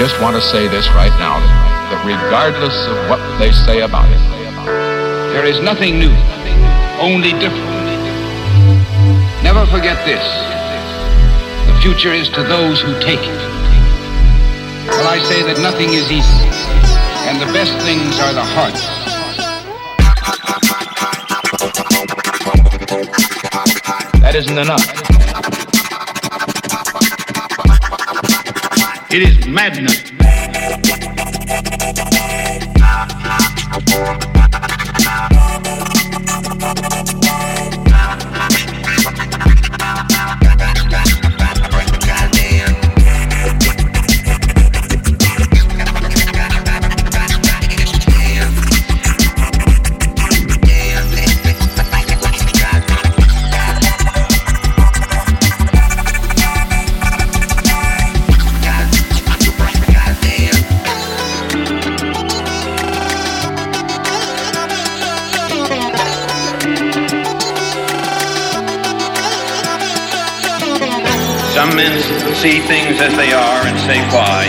Just want to say this right now that regardless of what they say about it, there is nothing new, only different. Never forget this the future is to those who take it. Well, I say that nothing is easy, and the best things are the hardest. That isn't enough. It is madness. They are and say why.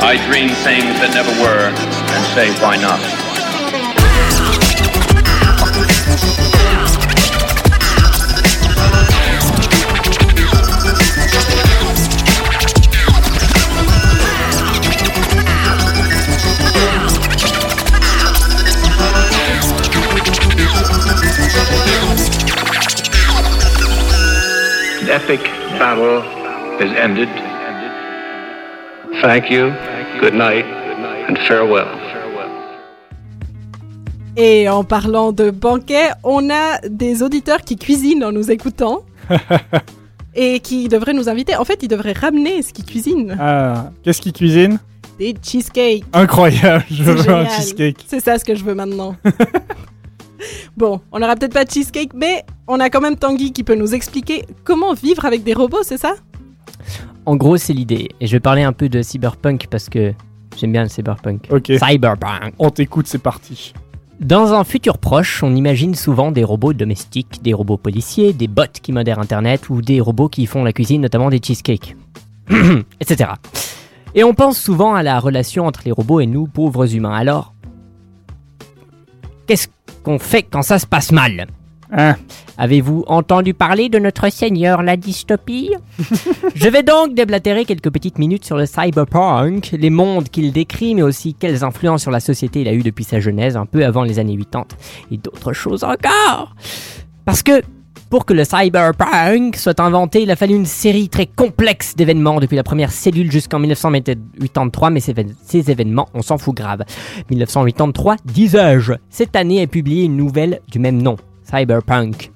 I dream things that never were and say why not. Epic battle is ended. Thank you, good night, and farewell. Et en parlant de banquet, on a des auditeurs qui cuisinent en nous écoutant. et qui devraient nous inviter. En fait, ils devraient ramener ce qu'ils cuisinent. Ah, qu'est-ce qu'il cuisine Des cheesecakes. Incroyable, je veux un cheesecake. C'est ça ce que je veux maintenant. bon, on n'aura peut-être pas de cheesecake, mais on a quand même Tanguy qui peut nous expliquer comment vivre avec des robots, c'est ça? En gros, c'est l'idée. Et je vais parler un peu de cyberpunk parce que j'aime bien le cyberpunk. Ok. Cyberpunk. On t'écoute, c'est parti. Dans un futur proche, on imagine souvent des robots domestiques, des robots policiers, des bots qui modèrent Internet ou des robots qui font la cuisine, notamment des cheesecakes, etc. Et on pense souvent à la relation entre les robots et nous, pauvres humains. Alors, qu'est-ce qu'on fait quand ça se passe mal. Hein. Avez-vous entendu parler de notre Seigneur la dystopie? Je vais donc déblatérer quelques petites minutes sur le cyberpunk, les mondes qu'il décrit, mais aussi quelles influences sur la société il a eu depuis sa genèse, un peu avant les années 80, et d'autres choses encore. Parce que pour que le cyberpunk soit inventé, il a fallu une série très complexe d'événements depuis la première cellule jusqu'en 1983, mais ces, évén- ces événements, on s'en fout grave. 1983, disais-je. Cette année est publiée une nouvelle du même nom, Cyberpunk.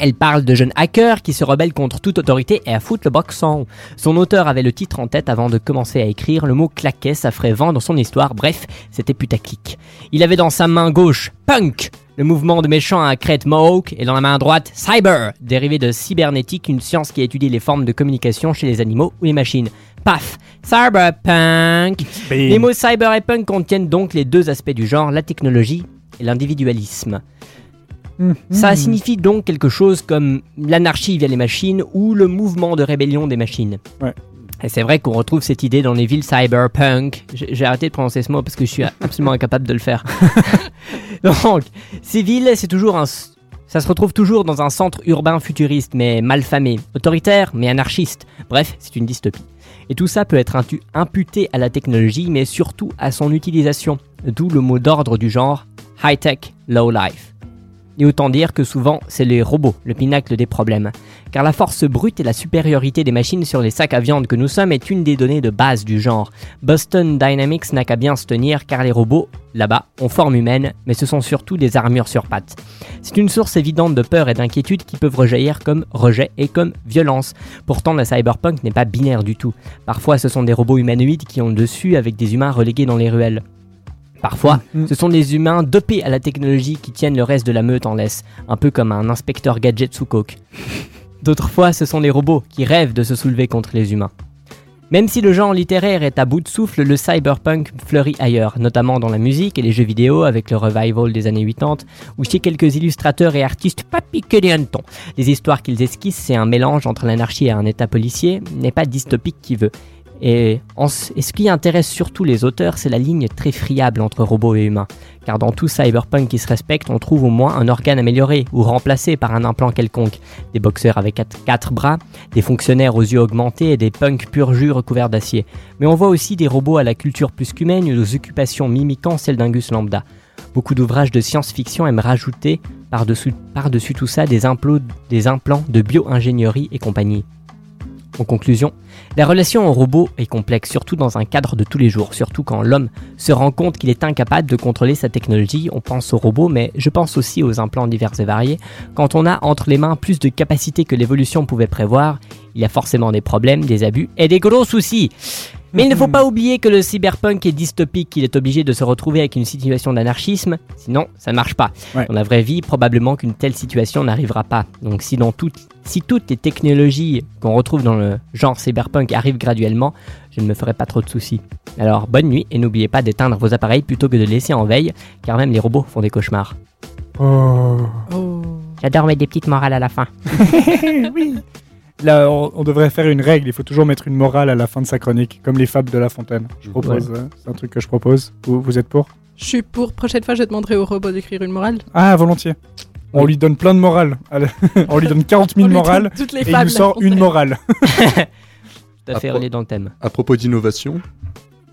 Elle parle de jeunes hackers qui se rebellent contre toute autorité et à foutre le boxon. Son auteur avait le titre en tête avant de commencer à écrire, le mot claquait, ça ferait vendre son histoire, bref, c'était putaclic. Il avait dans sa main gauche Punk, le mouvement de méchants à crête Mohawk, et dans la main droite Cyber, dérivé de cybernétique, une science qui étudie les formes de communication chez les animaux ou les machines. Paf Cyberpunk Les mots cyber et punk contiennent donc les deux aspects du genre, la technologie et l'individualisme. Ça signifie donc quelque chose comme l'anarchie via les machines ou le mouvement de rébellion des machines. Ouais. Et c'est vrai qu'on retrouve cette idée dans les villes cyberpunk. J'ai arrêté de prononcer ce mot parce que je suis absolument incapable de le faire. Donc, ces villes, c'est toujours un. Ça se retrouve toujours dans un centre urbain futuriste, mais mal famé, autoritaire, mais anarchiste. Bref, c'est une dystopie. Et tout ça peut être imputé à la technologie, mais surtout à son utilisation. D'où le mot d'ordre du genre high-tech, low-life. Et autant dire que souvent, c'est les robots, le pinacle des problèmes. Car la force brute et la supériorité des machines sur les sacs à viande que nous sommes est une des données de base du genre. Boston Dynamics n'a qu'à bien se tenir car les robots, là-bas, ont forme humaine, mais ce sont surtout des armures sur pattes. C'est une source évidente de peur et d'inquiétude qui peuvent rejaillir comme rejet et comme violence. Pourtant, la cyberpunk n'est pas binaire du tout. Parfois, ce sont des robots humanoïdes qui ont le dessus avec des humains relégués dans les ruelles. Parfois, ce sont des humains dopés à la technologie qui tiennent le reste de la meute en laisse, un peu comme un inspecteur gadget sous coke. D'autres fois, ce sont les robots qui rêvent de se soulever contre les humains. Même si le genre littéraire est à bout de souffle, le cyberpunk fleurit ailleurs, notamment dans la musique et les jeux vidéo avec le revival des années 80, ou chez quelques illustrateurs et artistes pas piqués des hannetons. Les histoires qu'ils esquissent, c'est un mélange entre l'anarchie et un état policier, n'est pas dystopique qui veut. Et, ce- qui intéresse surtout les auteurs, c'est la ligne très friable entre robots et humains. Car dans tout cyberpunk qui se respecte, on trouve au moins un organe amélioré ou remplacé par un implant quelconque. Des boxeurs avec quatre, quatre bras, des fonctionnaires aux yeux augmentés et des punks pur jus recouverts d'acier. Mais on voit aussi des robots à la culture plus qu'humaine ou aux occupations mimiquant celles d'un gus lambda. Beaucoup d'ouvrages de science-fiction aiment rajouter par-dessus tout ça des, des implants de bio-ingénierie et compagnie. En conclusion, la relation au robot est complexe, surtout dans un cadre de tous les jours, surtout quand l'homme se rend compte qu'il est incapable de contrôler sa technologie. On pense aux robots, mais je pense aussi aux implants divers et variés. Quand on a entre les mains plus de capacités que l'évolution pouvait prévoir, il y a forcément des problèmes, des abus et des gros soucis. Mais il ne faut pas oublier que le cyberpunk est dystopique, qu'il est obligé de se retrouver avec une situation d'anarchisme, sinon ça ne marche pas. Dans la vraie vie, probablement qu'une telle situation n'arrivera pas. Donc si, dans si toutes les technologies qu'on retrouve dans le genre cyberpunk arrivent graduellement, je ne me ferai pas trop de soucis. Alors bonne nuit et n'oubliez pas d'éteindre vos appareils plutôt que de laisser en veille, car même les robots font des cauchemars. Oh. J'adore mettre des petites morales à la fin. oui. Là, on, on devrait faire une règle. Il faut toujours mettre une morale à la fin de sa chronique, comme les fables de La Fontaine. Je propose. Ouais. euh, c'est un truc que je propose. Vous, vous êtes pour? Je suis pour. Prochaine fois, je demanderai au robot d'écrire une morale. Ah, volontiers. On lui donne plein de morales. Allez, on lui donne 40 000 On lui donne morales. toutes les et il nous sort une morale. Tout à fait relié dans le thème. À propos d'innovation,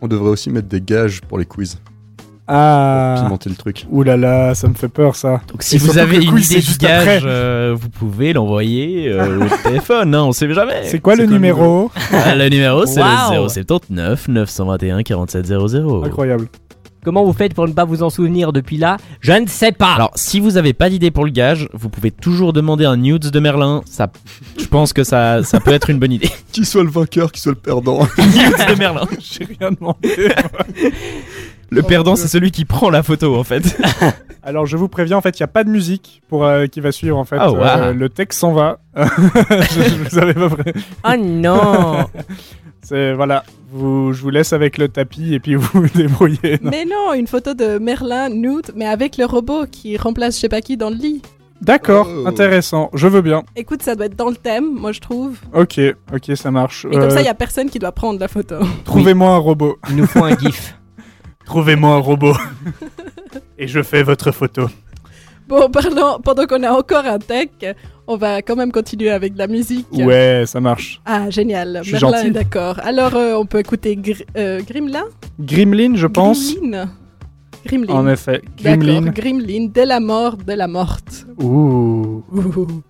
on devrait aussi mettre des gages pour les quiz. Ah. Pimenter le truc. Ouh là là, ça me fait peur ça. Donc si Et vous avez une idée après. gage, euh, vous pouvez l'envoyer euh, au téléphone, hein, on sait jamais. C'est quoi le numéro Ah, Le numéro c'est Waouh. le 079 921 4700. Incroyable. Comment vous faites pour ne pas vous en souvenir depuis là? Je ne sais pas. Alors, si vous avez pas d'idée pour le gage, vous pouvez toujours demander un nudes de Merlin. Ça, je pense que ça, ça peut être une bonne idée. Qui soit le vainqueur, qui soit le perdant. nudes de Merlin. J'ai rien demandé. Le perdant, c'est celui qui prend la photo en fait. Alors je vous préviens, en fait, il n'y a pas de musique pour euh, qui va suivre. En fait, Ah, wow. Euh, le texte s'en va. je, je vous avais pas prêt. Oh non C'est voilà. Vous, je vous laisse avec le tapis et puis vous vous débrouillez. Non. Mais non, une photo de Merlin nude, mais avec le robot qui remplace je sais pas qui dans le lit. D'accord, Oh. intéressant. Je veux bien. Écoute, ça doit être dans le thème, moi je trouve. Ok, ok, ça marche. Et comme Euh, ça, il y a personne qui doit prendre la photo. Trouvez-moi un robot. Il nous faut un gif. Trouvez-moi un robot. et je fais votre photo. Bon, parlons, pendant qu'on a encore un tech, on va quand même continuer avec de la musique. Ouais, ça marche. Ah, génial. Je suis Merlin gentil. est d'accord. Alors, euh, on peut écouter Gr euh, Grimlin? Grimlin, je pense. Grimlin. Grimlin. En effet, D'accord, Grimlin. Grimlin, dès la mort de la morte. Ouh. Ouh.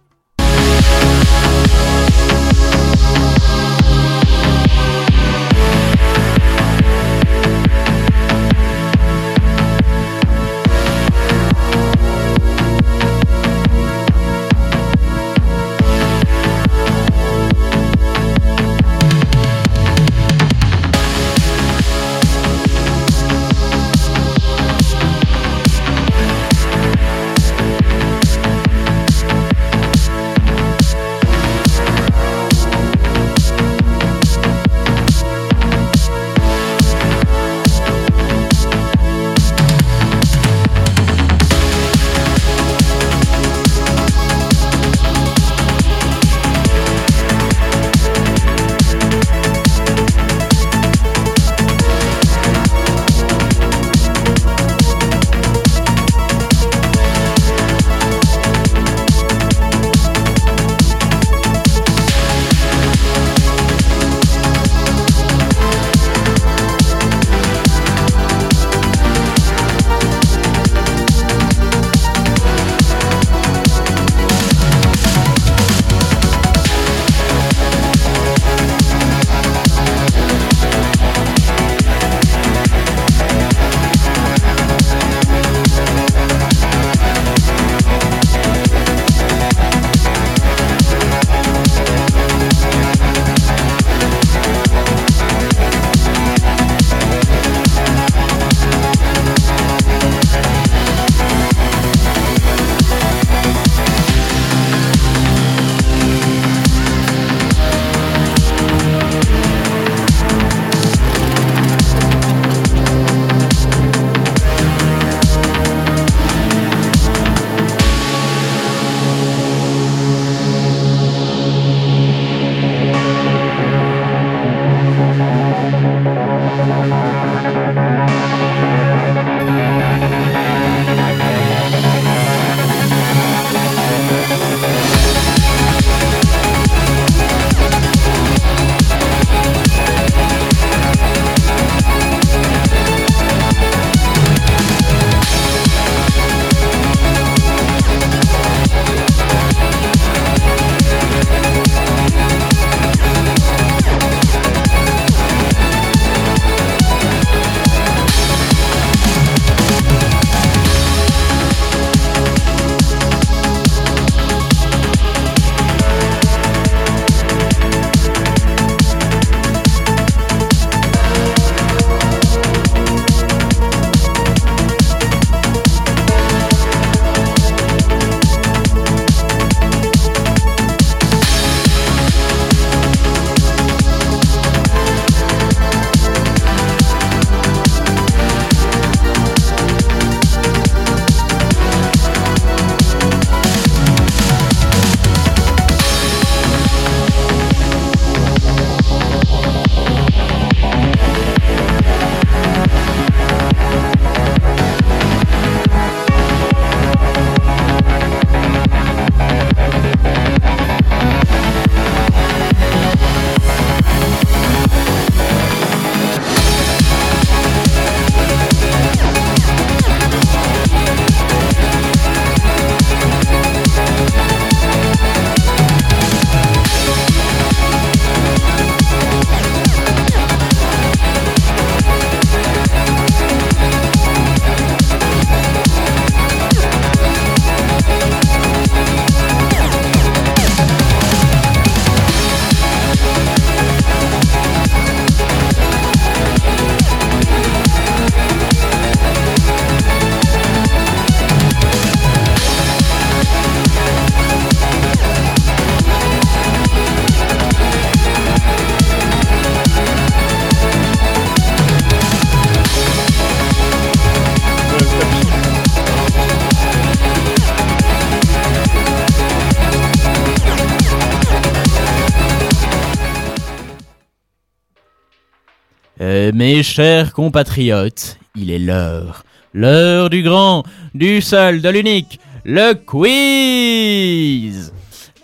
Mes chers compatriotes, il est l'heure. L'heure du grand, du seul, de l'unique, le quiz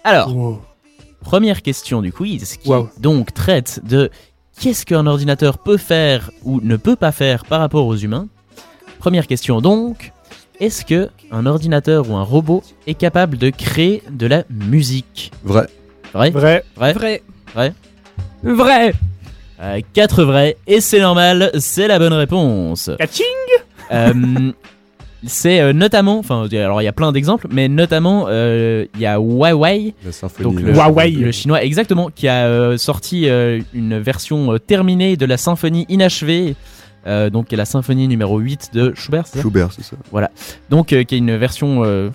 Alors, première question du quiz, qui donc traite de qu'est-ce qu'un ordinateur peut faire ou ne peut pas faire par rapport aux humains. Première question donc, est-ce que un ordinateur ou un robot est capable de créer de la musique? Vrai. Vrai? Vrai. Vrai? Vrai. Vrai? Vrai Euh, Quatre vrais, et c'est normal, c'est la bonne réponse. Catching Euh, c'est euh, notamment, enfin, alors il y a plein d'exemples, mais notamment euh, il y a Huawei, symphonie. donc le, Huawei. le chinois exactement, qui a euh, sorti euh, une version euh, terminée de la symphonie inachevée, euh, donc qui est la symphonie numéro 8 de Schubert. c'est ça? Schubert, c'est ça. Voilà, donc euh, qui est une version euh,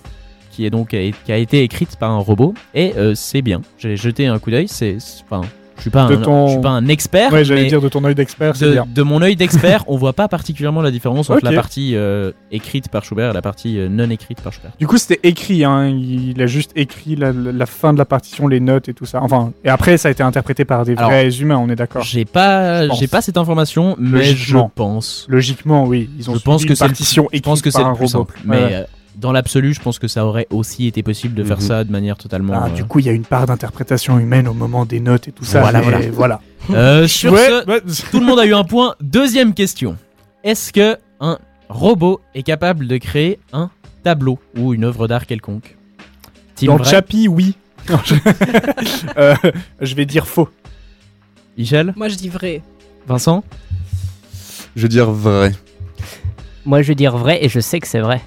qui est donc qui a été écrite par un robot et euh, c'est bien. J'ai jeté un coup d'œil, c'est, c'est- enfin, je suis pas un, ton- je suis pas un expert, Ouais, j'allais dire de ton œil d'expert, de, mon œil d'expert, on voit pas particulièrement la différence entre la partie euh, écrite par Schubert et la partie euh, non écrite par Schubert. Du coup, c'était écrit, hein. il a juste écrit la, fin de la partition, les notes et tout ça. Enfin, et après, ça a été interprété par des Alors, vrais humains, on est d'accord. J'ai pas, j'ai pas cette information, mais je pense. Logiquement, oui. Ils ont je pense que une partition plus- je écrite pense que c'est plus robot. simple. Ouais, Mais ouais. euh, dans l'absolu, je pense que ça aurait aussi été possible de faire Mhm. ça de manière totalement. Ah, euh, du coup, il y a une part d'interprétation humaine au moment des notes et tout ça. Voilà, voilà. voilà. euh, sur Ouais, ce, ouais. tout le monde a eu un point. Deuxième question. Est-ce que un robot est capable de créer un tableau ou une œuvre d'art quelconque? Team Dans vrai Chappie, oui. Non, je... Euh, je vais dire faux. Michel? Moi, je dis vrai. Vincent? Je veux dire vrai. Moi, je vais dire vrai et je sais que c'est vrai.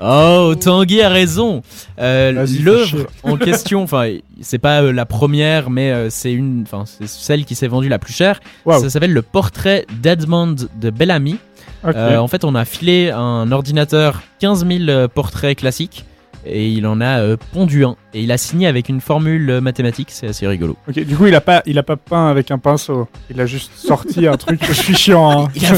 Oh, Tanguy a raison. Euh, L'œuvre en question, enfin, c'est pas euh, la première, mais euh, c'est une, enfin, c'est celle qui s'est vendue la plus chère. Ça s'appelle le portrait d'Edmond de Bellamy. En fait, on a filé un ordinateur 15 000 euh, portraits classiques et il en a euh, pondu un. Et il a signé avec une formule euh, mathématique, c'est assez rigolo. Ok, du coup, il a pas, il a pas peint avec un pinceau. Il a juste sorti un truc. Je suis chiant. hein. Il a,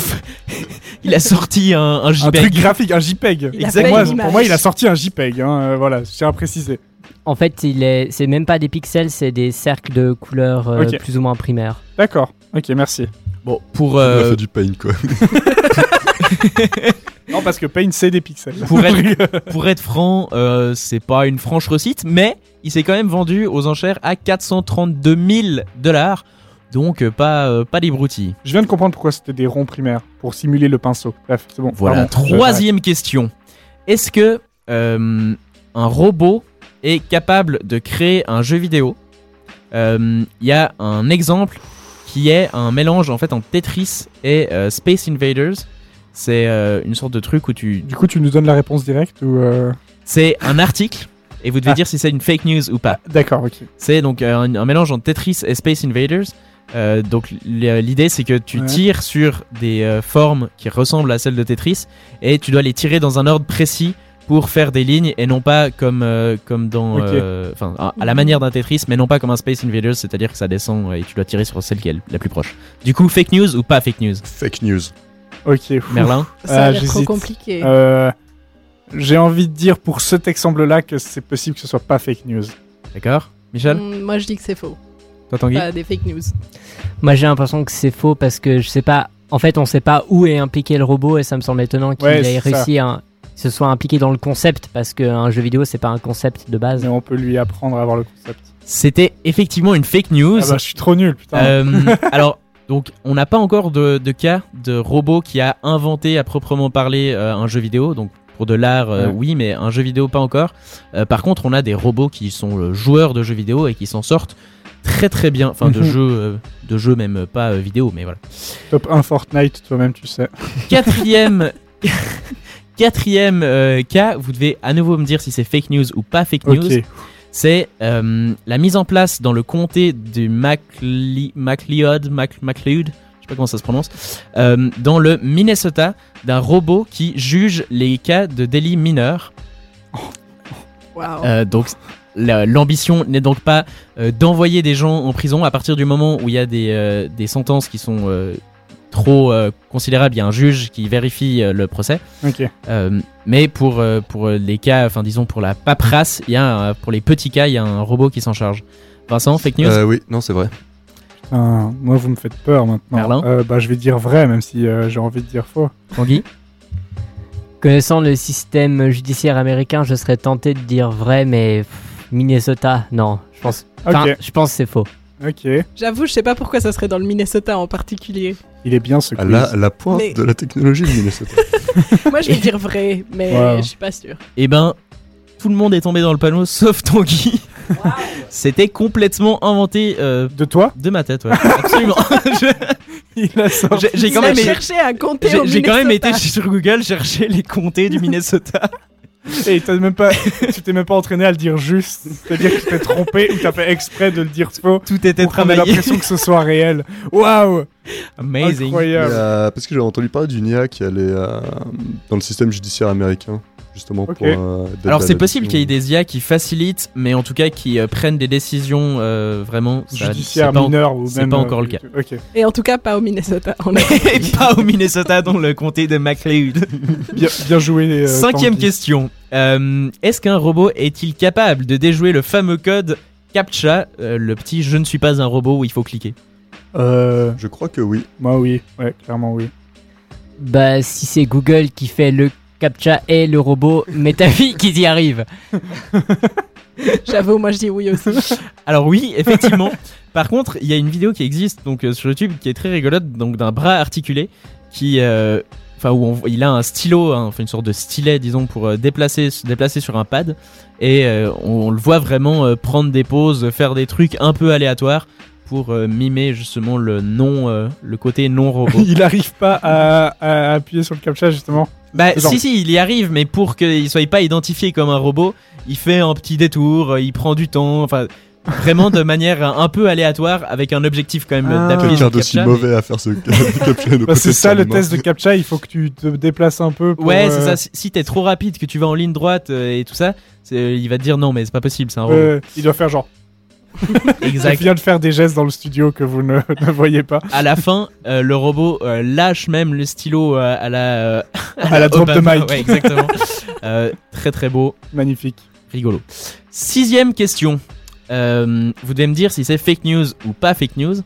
il a sorti un, un Un JPEG. truc graphique, un JPEG. Il a Pour moi, l'image. pour moi, il a sorti un JPEG. Hein, euh, voilà, je tiens à préciser. En fait, il est, c'est même pas des pixels, c'est des cercles de couleurs euh, plus ou moins primaires. D'accord. Ok, merci. Bon, pour, Il a euh, fait du pain, quoi. Non, parce que Paint, c'est des pixels. pour être, pour être franc, euh, c'est pas une franche recite, mais il s'est quand même vendu aux enchères à 432 000 dollars. Donc euh, pas, euh, pas des broutilles. Je viens de comprendre pourquoi c'était des ronds primaires. Pour simuler le pinceau. Bref, c'est bon. Voilà, pardon. troisième question. Est-ce que euh, un robot est capable de créer un jeu vidéo? Euh, Il y a un exemple qui est un mélange en fait entre Tetris et euh, Space Invaders. C'est euh, une sorte de truc où tu... Du coup, tu nous donnes la réponse directe ou euh, C'est un article et vous devez Ah. dire si c'est une fake news ou pas. D'accord, ok. C'est donc euh, un, un mélange entre Tetris et Space Invaders. Euh, donc l'idée c'est que tu Ouais. tires sur des euh, formes qui ressemblent à celles de Tetris et tu dois les tirer dans un ordre précis pour faire des lignes et non pas comme euh, comme dans euh, enfin à la manière d'un Tetris mais non pas comme un Space Invaders c'est-à-dire que ça descend et tu dois tirer sur celle qui est la plus proche. Du coup fake news ou pas fake news? Fake news. Ok. fou. Merlin Ça a Ah, l'air trop compliqué. Euh, J'ai envie de dire pour cet exemple-là que c'est possible que ce soit pas fake news. D'accord Michel Mm, moi, je dis que c'est faux. Toi Tanguy Pas des fake news. Moi, j'ai l'impression que c'est faux parce que je sais pas. En fait, on sait pas où est impliqué le robot et ça me semble étonnant qu'il Ouais, ait réussi à se soit impliqué dans le concept parce qu'un jeu vidéo c'est pas un concept de base. Mais on peut lui apprendre à avoir le concept. C'était effectivement une fake news. Ah bah, je suis trop nul, putain. Euh, alors, donc, on n'a pas encore de, de cas de robot qui a inventé à proprement parler euh, un jeu vidéo. Donc, pour de l'art, euh, Ouais. oui, mais un jeu vidéo, pas encore. Euh, par contre, on a des robots qui sont joueurs de jeux vidéo et qui s'en sortent très très bien. Enfin, de Mhm. jeux, de jeux même pas vidéo, mais voilà. Top 1 Fortnite, toi-même, tu sais. Quatrième. Quatrième cas, vous devez à nouveau me dire si c'est fake news ou pas fake news. C'est euh, la mise en place dans le comté du MacLeod, Mac- MacLeod, je sais pas comment ça se prononce, euh, dans le Minnesota, d'un robot qui juge les cas de délits mineurs. Waouh. Euh, donc la- l'ambition n'est donc pas d'envoyer des gens en prison à partir du moment où il y a des, des sentences qui sont trop euh, considérables. Il y a un juge qui vérifie euh, le procès. Euh, mais pour, euh, pour les cas, enfin disons pour la paperasse, il y a un- pour les petits cas, il y a un robot qui s'en charge. Vincent, fake news? Euh, oui, non, c'est vrai. Putain, moi vous me faites peur maintenant. Merlin? Euh, Bah je vais dire vrai, même si euh, j'ai envie de dire faux. Tanguy? Connaissant le système judiciaire américain, je serais tenté de dire vrai, mais pff, Minnesota, non. Je pense, enfin, je pense que c'est faux. Ok. J'avoue, je sais pas pourquoi ça serait dans le Minnesota en particulier. Il est bien ce À quiz. la, la pointe Mais- de la technologie de Minnesota. Moi, je vais dire vrai, mais Ouais. je suis pas sûre. Eh ben, tout le monde est tombé dans le panneau sauf Tanguy. C'était complètement inventé euh, De toi de ma tête, ouais. Absolument. Je- Il a sorti. J'ai j'ai quand Il a même, cherché à compter j'ai au j'ai quand même été sur Google chercher les comtés du Minnesota. Et t'as même pas, tu t'es même pas entraîné à le dire juste. C'est-à-dire que tu t'es trompé ou t'as fait exprès de le dire faux. Tout était Pour travaillé. l'impression que ce soit réel. Waouh Amazing. Incroyable. euh, parce que j'ai entendu parler d'une IA qui allait euh, dans le système judiciaire américain, justement pour. euh, Alors c'est possible qu'il y ait des IA qui facilitent, mais en tout cas qui euh, prennent des décisions euh, vraiment. ça- Judiciaire c'est pas en- mineur ou c'est même. pas euh, encore le cas. Ok. Et en tout cas, pas au Minnesota. On a... Et pas au Minnesota, dans le comté de McLeod. Bien, bien joué. euh, Cinquième question. Euh, Est-ce qu'un robot est-il capable de déjouer le fameux code CAPTCHA, euh, le petit je ne suis pas un robot où il faut cliquer Euh, Je crois que oui. moi oui. Ouais, clairement oui. Bah, si c'est Google qui fait le CAPTCHA et le robot, mais ta fille qui y arrive. J'avoue, moi, je dis oui aussi. Alors oui, effectivement. Par contre, il y a une vidéo qui existe donc euh, sur YouTube qui est très rigolote, donc d'un bras articulé qui, euh, enfin où on- il a un stylo, hein, enfin une sorte de stylet, disons, pour euh, déplacer, se déplacer sur un pad, et euh, on, on le voit vraiment euh, prendre des pauses, faire des trucs un peu aléatoires pour euh, mimer justement le non, euh, le côté non robot. Il arrive pas à, à appuyer sur le captcha justement. Bah Genre- si si il y arrive mais pour qu'il soit pas identifié comme un robot il fait un petit détour euh, il prend du temps enfin vraiment de manière un peu aléatoire avec un objectif quand même Ah. d'appuyer sur Quelqu'un le d'aussi captcha, mauvais à faire ce captcha Bah, c'est ça le test de captcha. Il faut que tu te déplaces un peu. Pour, ouais c'est euh, ça si, t'es trop rapide que tu vas en ligne droite euh, et tout ça c'est- il va te dire non mais c'est pas possible c'est un robot euh, il doit faire genre. Il exact vient de faire des gestes dans le studio que vous ne, ne voyez pas. à la fin euh, le robot euh, lâche même le stylo euh, à la À la drop de ouais, exactement Euh, très très beau Magnifique. rigolo. Sixième question. Vous devez me dire si c'est fake news ou pas fake news.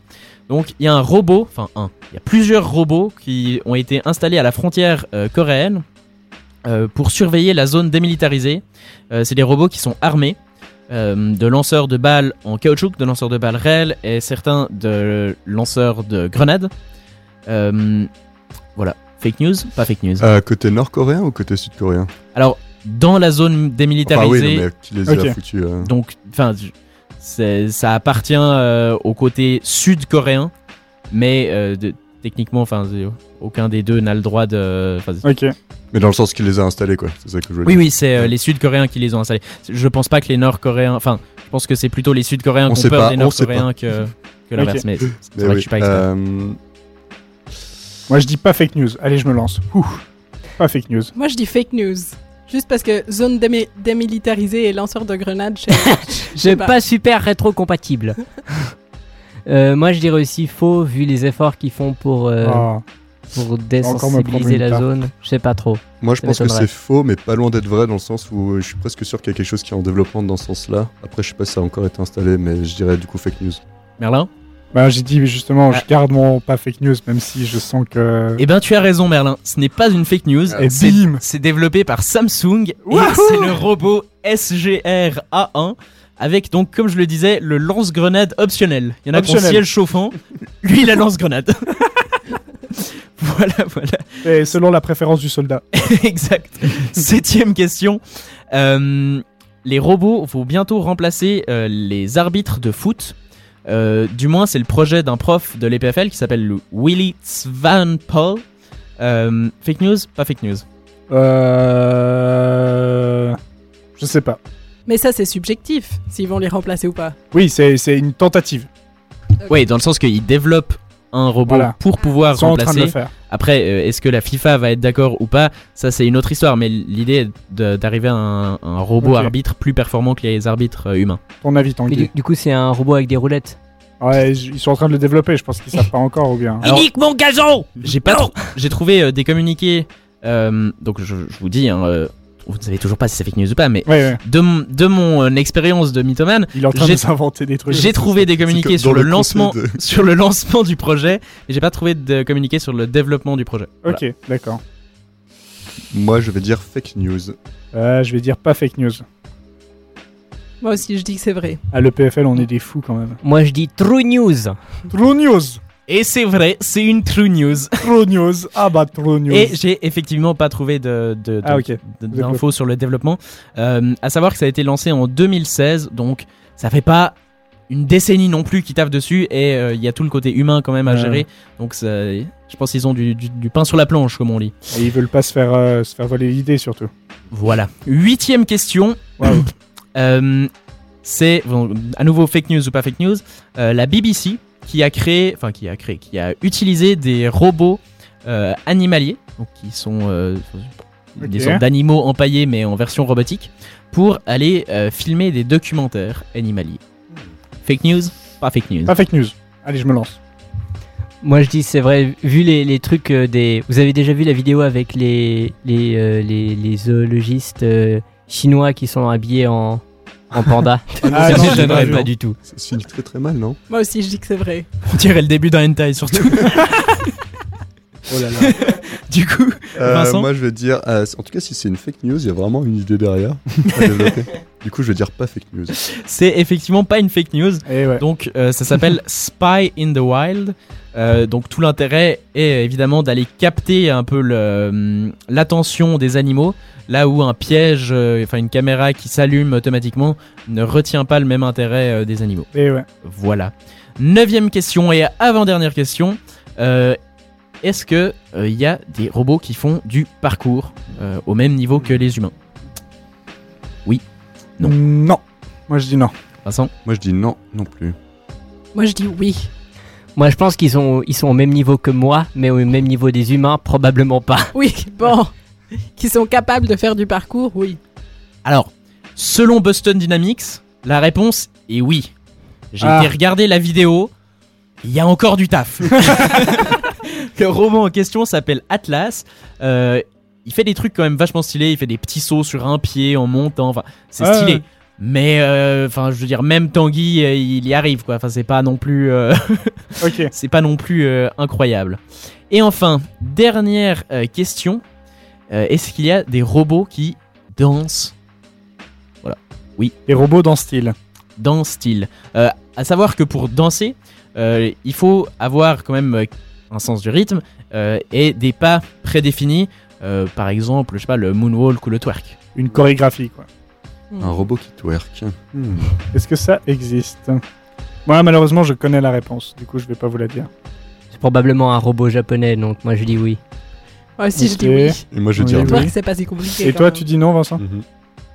Donc il y a un robot, enfin un, il y a plusieurs robots qui ont été installés à la frontière coréenne pour surveiller la zone démilitarisée. C'est des robots qui sont armés euh, de lanceurs de balles en caoutchouc, de lanceurs de balles réels et certains de lanceurs de grenades. Euh, voilà, fake news, pas fake news. Euh, côté nord-coréen ou côté sud-coréen? Alors dans la zone Enfin, oui, démilitarisée. non, mais qui les Ok. a foutus euh, Donc, enfin, ça appartient euh, au côté sud-coréen, mais euh, de- techniquement, enfin, aucun des deux n'a le droit de. Ok. Mais dans le sens qu'il les a installés, quoi. C'est ça que je veux oui, dire. oui, c'est euh, les Sud-Coréens qui les ont installés. Je pense pas que les Nord-Coréens. Enfin, je pense que c'est plutôt les Sud-Coréens qui ont peur pas, des Nord-Coréens que, que l'inverse. Ok. Mais c'est vrai que oui, je suis pas expert. euh, Moi je dis pas fake news. Allez, je me lance. Ouh. Pas fake news. Moi, je dis fake news. Juste parce que zone démi- démilitarisée et lanceur de grenades, je sais- je sais C'est pas super rétro-compatible. Euh, moi, je dirais aussi faux, vu les efforts qu'ils font pour, euh, Ah. pour désensibiliser la zone. Je sais pas trop. Moi, je Ça pense que c'est faux, mais pas loin d'être vrai dans le sens où je suis presque sûr qu'il y a quelque chose qui est en développement dans ce sens-là. Après, je sais pas si ça a encore été installé, mais je dirais du coup fake news. Merlin? Bah, j'ai dit justement, Ah. je garde mon pas fake news, même si je sens que. Eh ben, tu as raison, Merlin. Ce n'est pas une fake news. C'est- bim C'est développé par Samsung et c'est le robot SGR A1 avec donc, comme je le disais, le lance-grenade optionnel. Il y en a qui ont ciel chauffant. Lui, il a lance-grenade. voilà, voilà. Et selon la préférence du soldat. exact. Septième question. Euh, les robots vont bientôt remplacer euh, les arbitres de foot. Euh, du moins, c'est le projet d'un prof de l'EPFL qui s'appelle le Willy Svanpol. Fake news Pas fake news. Euh. Je sais pas. Mais ça, c'est subjectif, s'ils vont les remplacer ou pas. Oui, c'est c'est une tentative. Oui, dans le sens qu'ils développent un robot Voilà. pour pouvoir Ils sont en train de remplacer. le faire. Après, euh, est-ce que la FIFA va être d'accord ou pas Ça, c'est une autre histoire. Mais l'idée est d'arriver à un, un robot arbitre plus performant que les arbitres euh, humains. Ton avis, Tanguy du, du coup, c'est un robot avec des roulettes. Ouais, ils sont en train de le développer, je pense qu'ils savent pas encore ou bien. Alors- mon gazon J'ai pas, j'ai trouvé euh, des communiqués. euh, donc je, je vous dis, hein, euh, vous ne savez toujours pas si c'est fake news ou pas, mais Ouais, ouais. de, de mon euh, expérience de mythomane, Il est en train j'ai- de s'inventer des trucs. j'ai trouvé des communiqués sur le lancement, de- sur le lancement du projet, mais j'ai pas trouvé de communiqué sur le développement du projet. Voilà. Ok, d'accord. Moi, je vais dire fake news. Euh, je vais dire pas fake news. Moi aussi, je dis que c'est vrai. À l'EPFL, on est des fous quand même. Moi je dis True News. True news Et c'est vrai, c'est une true news. True news Ah bah, true news Et j'ai effectivement pas trouvé de, de- de- Ah, d'infos sur le développement. Euh, à savoir que ça a été lancé en 2016, donc ça fait pas une décennie non plus qui taffe dessus et euh, il y a tout le côté humain quand même à Ouais. gérer. Donc ça- je pense qu'ils ont du, du- du pain sur la planche comme on dit. Et ils veulent pas se faire, euh, se faire voler l'idée surtout. Voilà. Huitième question. Euh, c'est bon, à nouveau fake news ou pas fake news. la BBC qui a créé, enfin qui a créé, qui a utilisé des robots euh, animaliers, donc qui sont euh, des Ok. sortes d'animaux empaillés mais en version robotique, pour aller euh, filmer des documentaires animaliers. Fake news, pas fake news. Pas fake news. Allez, je me lance. Moi je dis c'est vrai, vu les, les trucs euh, des... Vous avez déjà vu la vidéo avec les, les, euh, les, les zoologistes euh, chinois qui sont habillés en, en panda Ah, Ça gênerait pas du tout. Ça se finit très très mal, non? Moi aussi, je dis que c'est vrai. On dirait le début d'un hentai surtout. Oh là là. du coup, Euh, Vincent Moi, je vais dire. euh, en tout cas, si c'est une fake news, il y a vraiment une idée derrière. à développer. du coup, je vais dire pas fake news. c'est effectivement pas une fake news. Et ouais. Donc euh, ça s'appelle Spy in the Wild. Euh, donc tout l'intérêt est évidemment d'aller capter un peu hum, l'attention des animaux, là où un piège, euh, enfin une caméra qui s'allume automatiquement ne retient pas le même intérêt euh, des animaux. Et ouais. Voilà. Neuvième question et avant-dernière question. Euh, Est-ce que euh, il y a des robots qui font du parcours euh, au même niveau que les humains? Non. Non. Moi, je dis non. Vincent? Moi, je dis non, non plus. Moi, je dis oui. Moi je pense qu'ils sont, ils sont au même niveau que moi, mais au même niveau des humains, probablement pas. Oui, bon. Qui sont capables de faire du parcours, oui. Alors, selon Boston Dynamics, la réponse est oui. J'ai Ah. été regarder la vidéo, il y a encore du taf. Le roman en question s'appelle Atlas. Euh, il fait des trucs quand même vachement stylés. Il fait des petits sauts sur un pied en montant. Enfin, c'est stylé. Mais, euh, enfin, je veux dire, même Tanguy, euh, il y arrive, quoi. Enfin, c'est pas non plus, euh, c'est pas non plus incroyable. Et enfin, dernière question. Est-ce qu'il y a des robots qui dansent? Les robots dans style. dans style. Euh, à savoir que pour danser, il faut avoir quand même un sens du rythme et des pas prédéfinis. Par exemple, je sais pas, le moonwalk ou le twerk. Une chorégraphie, quoi. Un robot qui twerk. Hmm. Est-ce que ça existe Moi, malheureusement, je connais la réponse. Du coup, je vais pas vous la dire. C'est probablement un robot japonais, donc moi je dis oui. Moi aussi, je dis oui. Et moi, je vais Oui, c'est pas si compliqué. Et quand toi, même. tu dis non, Vincent Mhm.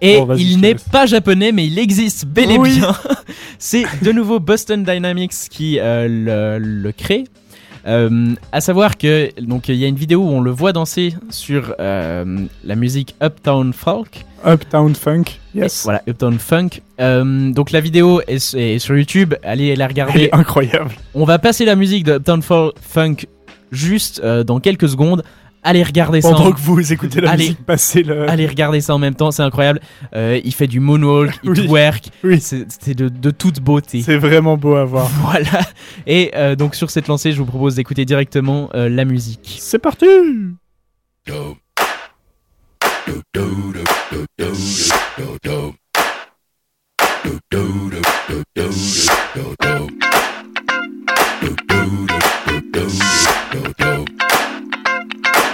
Et Bon, il n'est pas japonais, mais il existe bel et Oui. bien. C'est de nouveau Boston Dynamics qui euh, le, le crée. Euh, à savoir que donc il y a une vidéo où on le voit danser sur euh, la musique Uptown Folk. Uptown Funk. Yes. Voilà, Uptown Funk. Euh, donc la vidéo est, est sur YouTube. Allez la Elle regarder. est incroyable. On va passer la musique de Uptown Funk juste euh, dans quelques secondes. Allez regarder ça. Pendant en- que vous écoutez la Allez. musique passer le. Allez regarder ça en même temps, c'est incroyable. Euh, il fait du moonwalk, il Oui. twerk, Oui. c'est c'est de, de toute beauté. C'est vraiment beau à voir. Voilà. Et euh, donc sur cette lancée, je vous propose d'écouter directement euh, la musique. C'est parti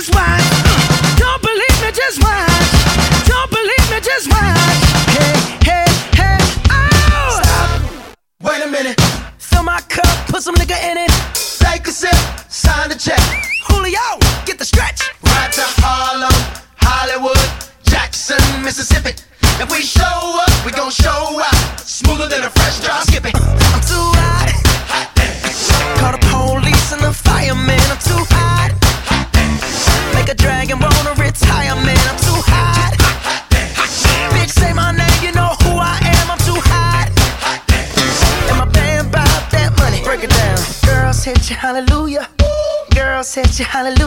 just watch. Don't believe me, just watch. Don't believe me, just watch. Hey, hey, hey, oh! Stop. Wait a minute. Fill my cup, put some nigga in it. Hallelujah.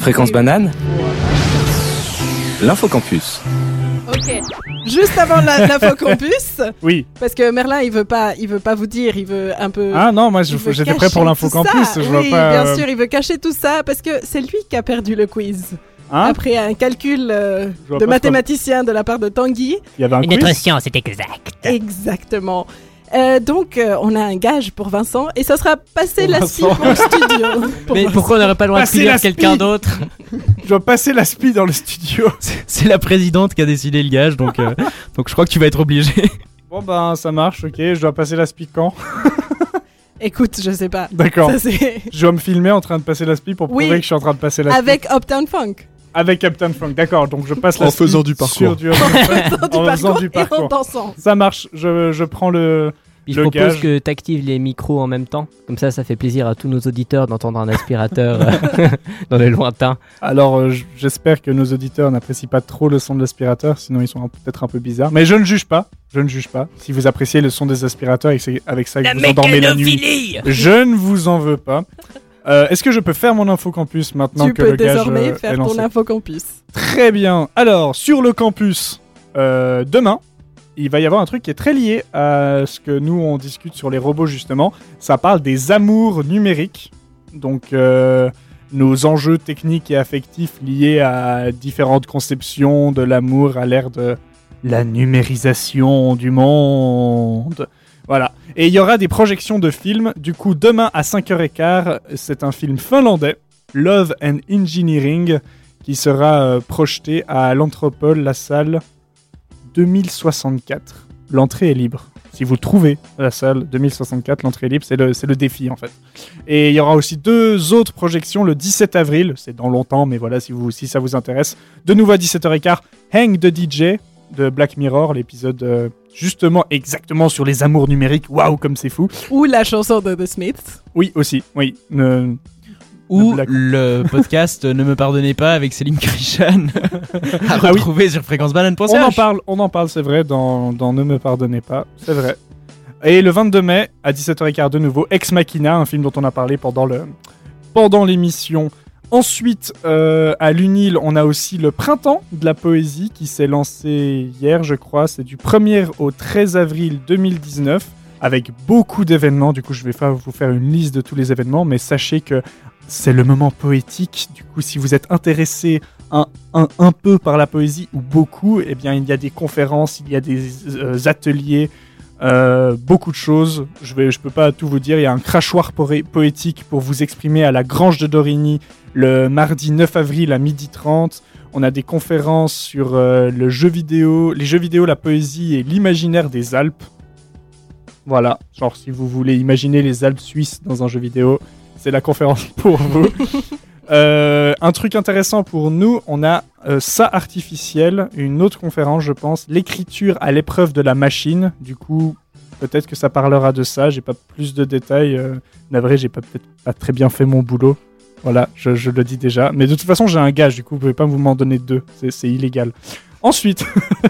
Fréquence les- banane L'infocampus. Ok. Juste avant l'infocampus. Oui. Parce que Merlin, il veut pas, il veut pas vous dire, il veut un peu. Ah non, moi, j'étais prêt pour l'infocampus, je vois oui, pas, bien euh, sûr, il veut cacher tout ça parce que c'est lui qui a perdu le quiz. Hein Après un calcul euh, de mathématicien de la part de Tanguy. Il y avait un Une quiz autre science est exact. Exactement. Euh, donc, euh, on a un gage pour Vincent et ça sera passer Pour la Vincent. pour le studio. Pour Mais Vincent. pourquoi on n'aurait pas le droit de la quelqu'un spi. d'autre Je dois passer la spi dans le studio. C'est la présidente qui a décidé le gage, donc, euh, donc je crois que tu vas être obligé. Bon ben ça marche, ok, je dois passer la spi quand Écoute, je sais pas. D'accord. Je dois me filmer en train de passer la spi pour Oui. prouver que je suis en train de passer la spi. Avec Uptown Funk. Avec Captain Funk, d'accord. Donc je passe la En faisant du parcours. sur du- En faisant du en faisant parcours du et en parcours. dansant. Ça marche, je, je prends le, Puis je le propose gage. que tu actives les micros en même temps. Comme ça, ça fait plaisir à tous nos auditeurs d'entendre un aspirateur euh, dans les lointains. Alors euh, j'espère que nos auditeurs n'apprécient pas trop le son de l'aspirateur, sinon ils sont peut-être un peu bizarres. Mais je ne juge pas, je ne juge pas. Si vous appréciez le son des aspirateurs et que c'est avec ça que La vous endormez la nuit, je ne vous en veux pas. Euh, Est-ce que je peux faire mon infocampus maintenant tu que peux le gage désormais euh, faire ton infocampus. Très bien. Alors, sur le campus, euh, demain, il va y avoir un truc qui est très lié à ce que nous, on discute sur les robots, justement. Ça parle des amours numériques. Donc, euh, nos enjeux techniques et affectifs liés à différentes conceptions de l'amour à l'ère de la numérisation du monde. Voilà. Et il y aura des projections de films. Du coup, demain à 5h15, c'est un film finlandais, Love and Engineering, qui sera euh, projeté à l'Anthropole, la salle 2064. L'entrée est libre. si vous trouvez la salle 2064, l'entrée est libre, c'est le, le défi en fait. Et il y aura aussi deux autres projections le 17 avril, c'est dans longtemps, mais voilà, si, vous, si ça vous intéresse. De nouveau à 17h15, Hang the DJ de Black Mirror, l'épisode euh, justement exactement sur les amours numériques. Waouh, comme c'est fou. Ou la chanson de The Smiths. Oui, aussi, oui. Ne- Ou Black- le podcast Ne me pardonnez pas avec Céline Krishan à Ah oui. retrouver sur fréquencebanane.ch. On en parle, on en parle, c'est vrai, dans, dans Ne me pardonnez pas, c'est vrai. Et le 22 mai, à 17h15 de nouveau, Ex Machina, un film dont on a parlé pendant le pendant l'émission. Ensuite, euh, à l'UNIL, on a aussi le Printemps de la Poésie qui s'est lancé hier, je crois. C'est du 1er au 13 avril 2019, avec beaucoup d'événements. Du coup, je vais pas vous faire une liste de tous les événements, mais sachez que c'est le moment poétique. Du coup, si vous êtes intéressé un, un, un peu par la poésie ou beaucoup, eh bien, il y a des conférences, il y a des euh, ateliers, euh, beaucoup de choses. Je je peux pas tout vous dire. Il y a un crachoir poétique pour vous exprimer à la Grange de Dorigny le mardi 9 avril à 12h30. On a des conférences sur euh, le jeu vidéo, les jeux vidéo, la poésie et l'imaginaire des Alpes. Voilà, genre si vous voulez imaginer les Alpes suisses dans un jeu vidéo, c'est la conférence pour vous. Euh, un truc intéressant pour nous, on a euh, ça artificiel, une autre conférence, je pense, l'écriture à l'épreuve de la machine. Du coup, peut-être que ça parlera de ça. J'ai pas plus de détails. Euh, navré, j'ai pas peut-être pas très bien fait mon boulot. Voilà, je, le dis déjà. Mais de toute façon, j'ai un gage. Du coup, vous pouvez pas vous m'en donner deux. C'est- illégal. Ensuite,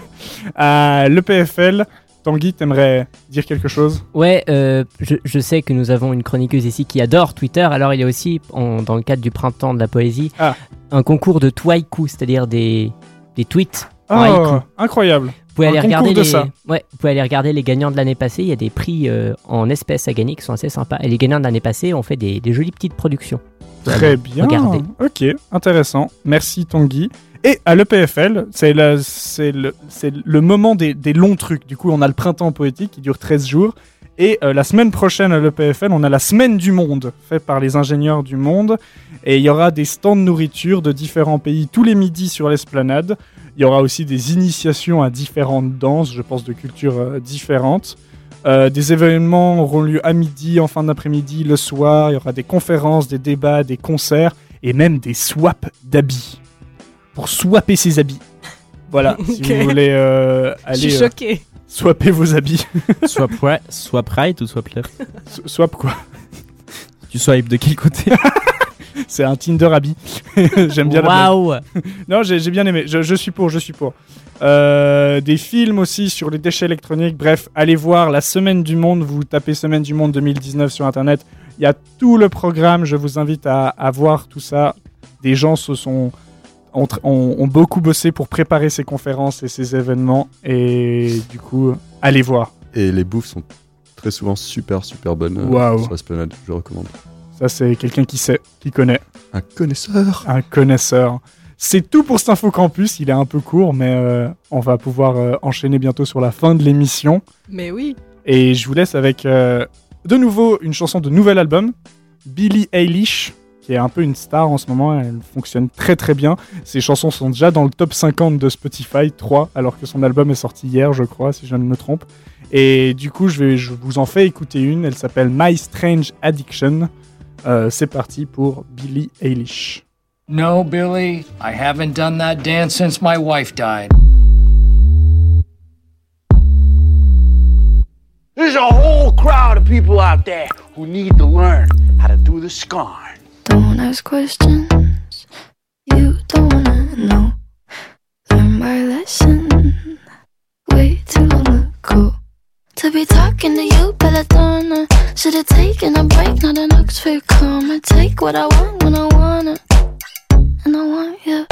à l'EPFL, Tanguy, t'aimerais dire quelque chose? Ouais, euh, je, je sais que nous avons une chroniqueuse ici qui adore Twitter. Alors, il y a aussi, en- dans le cadre du printemps de la poésie, Ah. un concours de twaiku, c'est-à-dire des, des tweets Oh, incroyable. Vous pouvez, Un aller regarder de les... ça. Ouais, vous pouvez aller regarder les gagnants de l'année passée. Il y a des prix euh, en espèces à gagner qui sont assez sympas. Et les gagnants de l'année passée ont fait des, des jolies petites productions. Très bien. Regardez. Ok, intéressant. Merci Tanguy. Et à l'EPFL, c'est le, le moment des, des longs trucs. Du coup, on a le printemps poétique qui dure 13 jours. Et euh, la semaine prochaine à l'EPFL, on a la semaine du monde, faite par les ingénieurs du monde. Et il y aura des stands de nourriture de différents pays tous les midis sur l'esplanade. Il y aura aussi des initiations à différentes danses, je pense de cultures euh, différentes. Euh, des événements auront lieu à midi, en fin d'après-midi, le soir. Il y aura des conférences, des débats, des concerts et même des swaps d'habits. Pour swapper ses habits. Voilà, si vous voulez euh, Je suis aller euh, choquée. swapper vos habits. Swap, right, swap right ou swap left S- Swap quoi Tu swipes de quel côté C'est un Tinder habit. J'aime bien. Waouh Non, j'ai bien aimé. Je, je suis pour, je suis pour. Euh, des films aussi sur les déchets électroniques. Bref, allez voir la Semaine du Monde. Vous tapez Semaine du Monde 2019 sur Internet. Il y a tout le programme. Je vous invite à, à voir tout ça. Des gens se sont ont, tr- ont- ont beaucoup bossé pour préparer ces conférences et ces événements. Et du coup, allez voir. Et les bouffes sont très souvent super super bonnes euh, Waouh. sur l'esplanade, je recommande. Ça, c'est quelqu'un qui sait, qui connaît. Un connaisseur. Un connaisseur. C'est tout pour cet Info Campus. Il est un peu court, mais euh, on va pouvoir euh, enchaîner bientôt sur la fin de l'émission. Mais oui. Et je vous laisse avec euh, de nouveau une chanson de nouvel album, Billie Eilish, qui est un peu une star en ce moment. Elle fonctionne très très bien. Ses chansons sont déjà dans le top 50 de Spotify, 3, alors que son album est sorti hier, je crois, si je ne me trompe. Et du coup, je, vais, je vous en fais écouter une. Elle s'appelle My Strange Addiction. Euh, C'est parti pour Billie Eilish. No, Billy, I haven't done that dance since my wife died. There's a whole crowd of people out there who need to learn how to do the scarn. Ask questions you don't wanna know. Learn my lesson way too long ago. To be talking to you, Belladonna. Should've taken a break, not an Oxford comma. Take what I want when I want it, and I want you.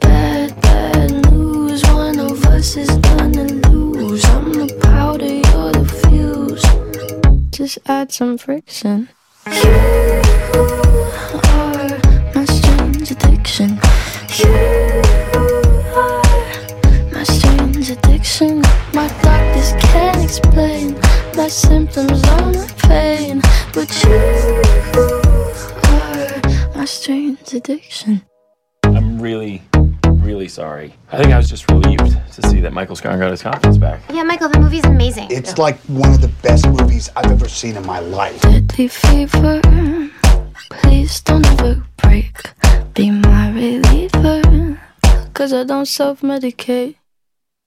Bad, bad news. One of us is gonna lose. I'm the powder, you're the fuse. Just add some friction. Are my strange addiction. You are my strange addiction. My doctors can't explain my symptoms or my pain, but you are my strange addiction. I'm really, really sorry. I think I was just relieved to see that Michael Scarn got his confidence back. Yeah, Michael, the movie's amazing. It's like one of the best movies I've ever seen in my life. Deadly fever. Please don't ever break. Be my reliever. Cause I don't self medicate.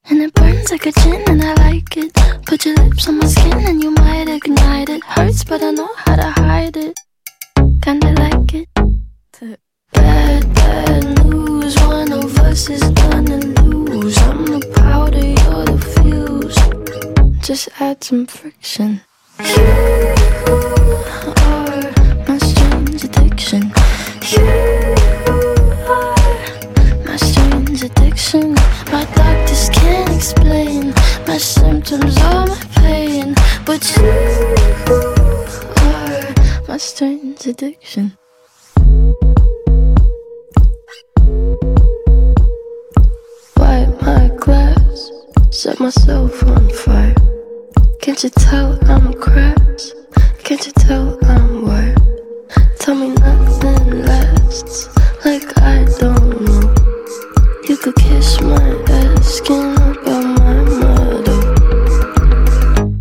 And it burns like a gin and I like it. Put your lips on my skin and you might ignite it. Hurts, but I know how to hide it. Kinda like it. Bad, bad news. One of us is gonna lose. I'm the powder, you're the fuse. Just add some friction. You addiction. My doctors can't explain My symptoms of my pain But you are my strange addiction Wipe my glass, set myself on fire. Can't you tell I'm cracked? Can't you tell I'm wired? Tell me nothing lasts, like I don't know. You could kiss my ass, skin about my motto.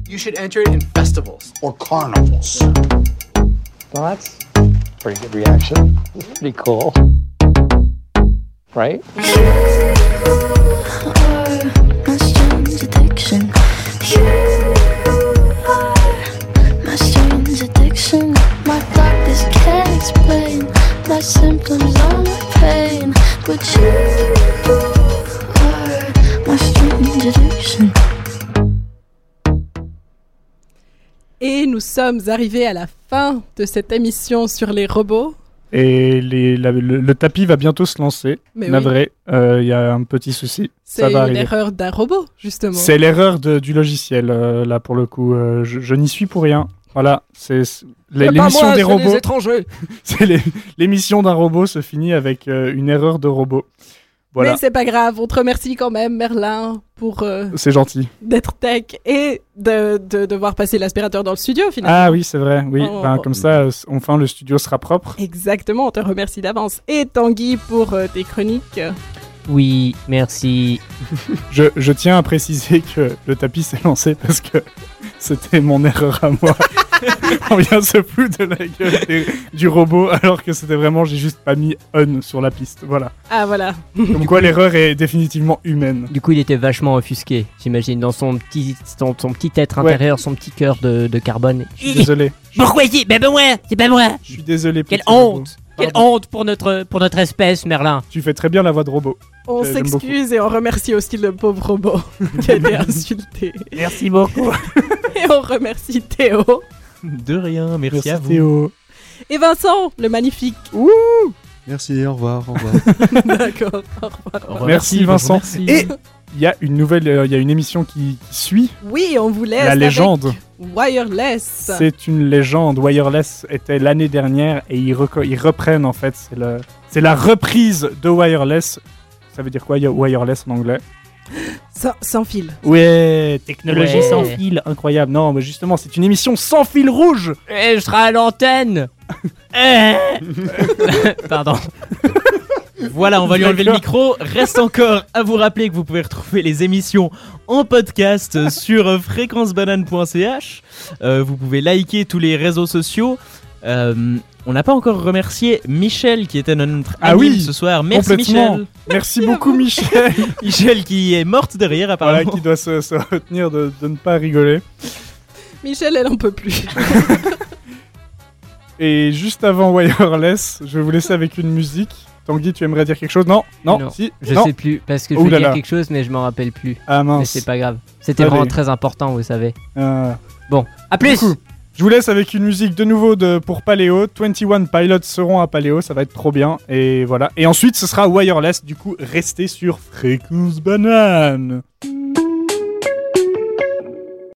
You should enter it in festivals. Or carnivals. Well, that's a pretty good reaction. It's pretty cool. Right? are my strange addiction. You my symptoms or my pain, but you are my strange addiction. Et nous sommes arrivés à la fin de cette émission sur les robots. Et les- la- le, le tapis va bientôt se lancer. Mais Navré, euh, il y a un petit souci. C'est Ça va une arriver. erreur d'un robot, justement. C'est l'erreur du logiciel, euh, là, pour le coup. Euh, je je n'y suis pour rien. Voilà, c'est l'émission des robots. c'est l'é- l'émission d'un robot se finit avec euh, une erreur de robot. Voilà, Mais c'est pas grave, on te remercie quand même, Merlin, pour euh, c'est gentil. d'être tech et de, de devoir passer l'aspirateur dans le studio, finalement. Ah oui, c'est vrai. Oui, Oh. Ben, comme ça, euh, enfin, le studio sera propre. Exactement, on te remercie d'avance. Et Tanguy pour euh, tes chroniques. Oui, merci. Je, je tiens à préciser que le tapis s'est lancé parce que c'était mon erreur à moi. On vient se foutre de la gueule des- du robot alors que c'était vraiment, j'ai juste pas mis on sur la piste. Voilà. Ah voilà. Comme quoi l'erreur est définitivement humaine. Du coup, il était vachement offusqué, j'imagine, dans son petit, son, son petit être Ouais. intérieur, son petit cœur de, de carbone. Je suis désolé. Pourquoi il dit Ben ben ouais, c'est pas moi Je suis désolé. Quelle petit robot. honte Quelle honte pour notre, pour notre espèce, Merlin Tu fais très bien la voix de robot. On j'aime s'excuse et on remercie aussi le pauvre robot qui a été insulté. Merci beaucoup. Et on remercie Théo. De rien, merci, Merci à vous. Théo. Et Vincent, le magnifique. Merci, au revoir, au revoir. D'accord, au revoir. Merci Vincent. Et il y a une nouvelle, euh, il y a une émission qui, suit. Oui, on vous laisse. La avec légende. Wireless. C'est une légende. Wireless était l'année dernière et ils, reprennent en fait. C'est la reprise de Wireless. Ça veut dire quoi Wireless en anglais? Sans, sans fil. Ouais, technologie Ouais. sans fil, incroyable. Non, mais justement, c'est une émission sans fil rouge. Et je serai à l'antenne Eh Pardon. Voilà, on va lui enlever le micro. Reste encore à vous rappeler que vous pouvez retrouver les émissions en podcast sur euh, fréquencebanane.ch. Euh, vous pouvez liker tous les réseaux sociaux. Euh, on n'a pas encore remercié Michel qui était notre Ah oui, ce soir. Merci. Michel. Merci beaucoup, Michel. Michel qui est morte derrière Voilà, apparemment. qui doit se, se retenir de, de ne pas rigoler. Michel, elle en peut plus. Et juste avant Wireless, je vais vous laisser avec une musique. Tanguy, tu aimerais dire quelque chose? Non Non, si Je non. sais plus, parce que je là dire quelque chose, mais je m'en rappelle plus. Ah mince. Mais c'est pas grave. C'était Allez. vraiment très important, vous savez. Ah. Bon, à plus Du coup, je vous laisse avec une musique de nouveau de, pour Paléo. 21 Pilots seront à Paléo, ça va être trop bien. Et voilà. Et ensuite, ce sera Wireless. Du coup, restez sur Fréquence Banane.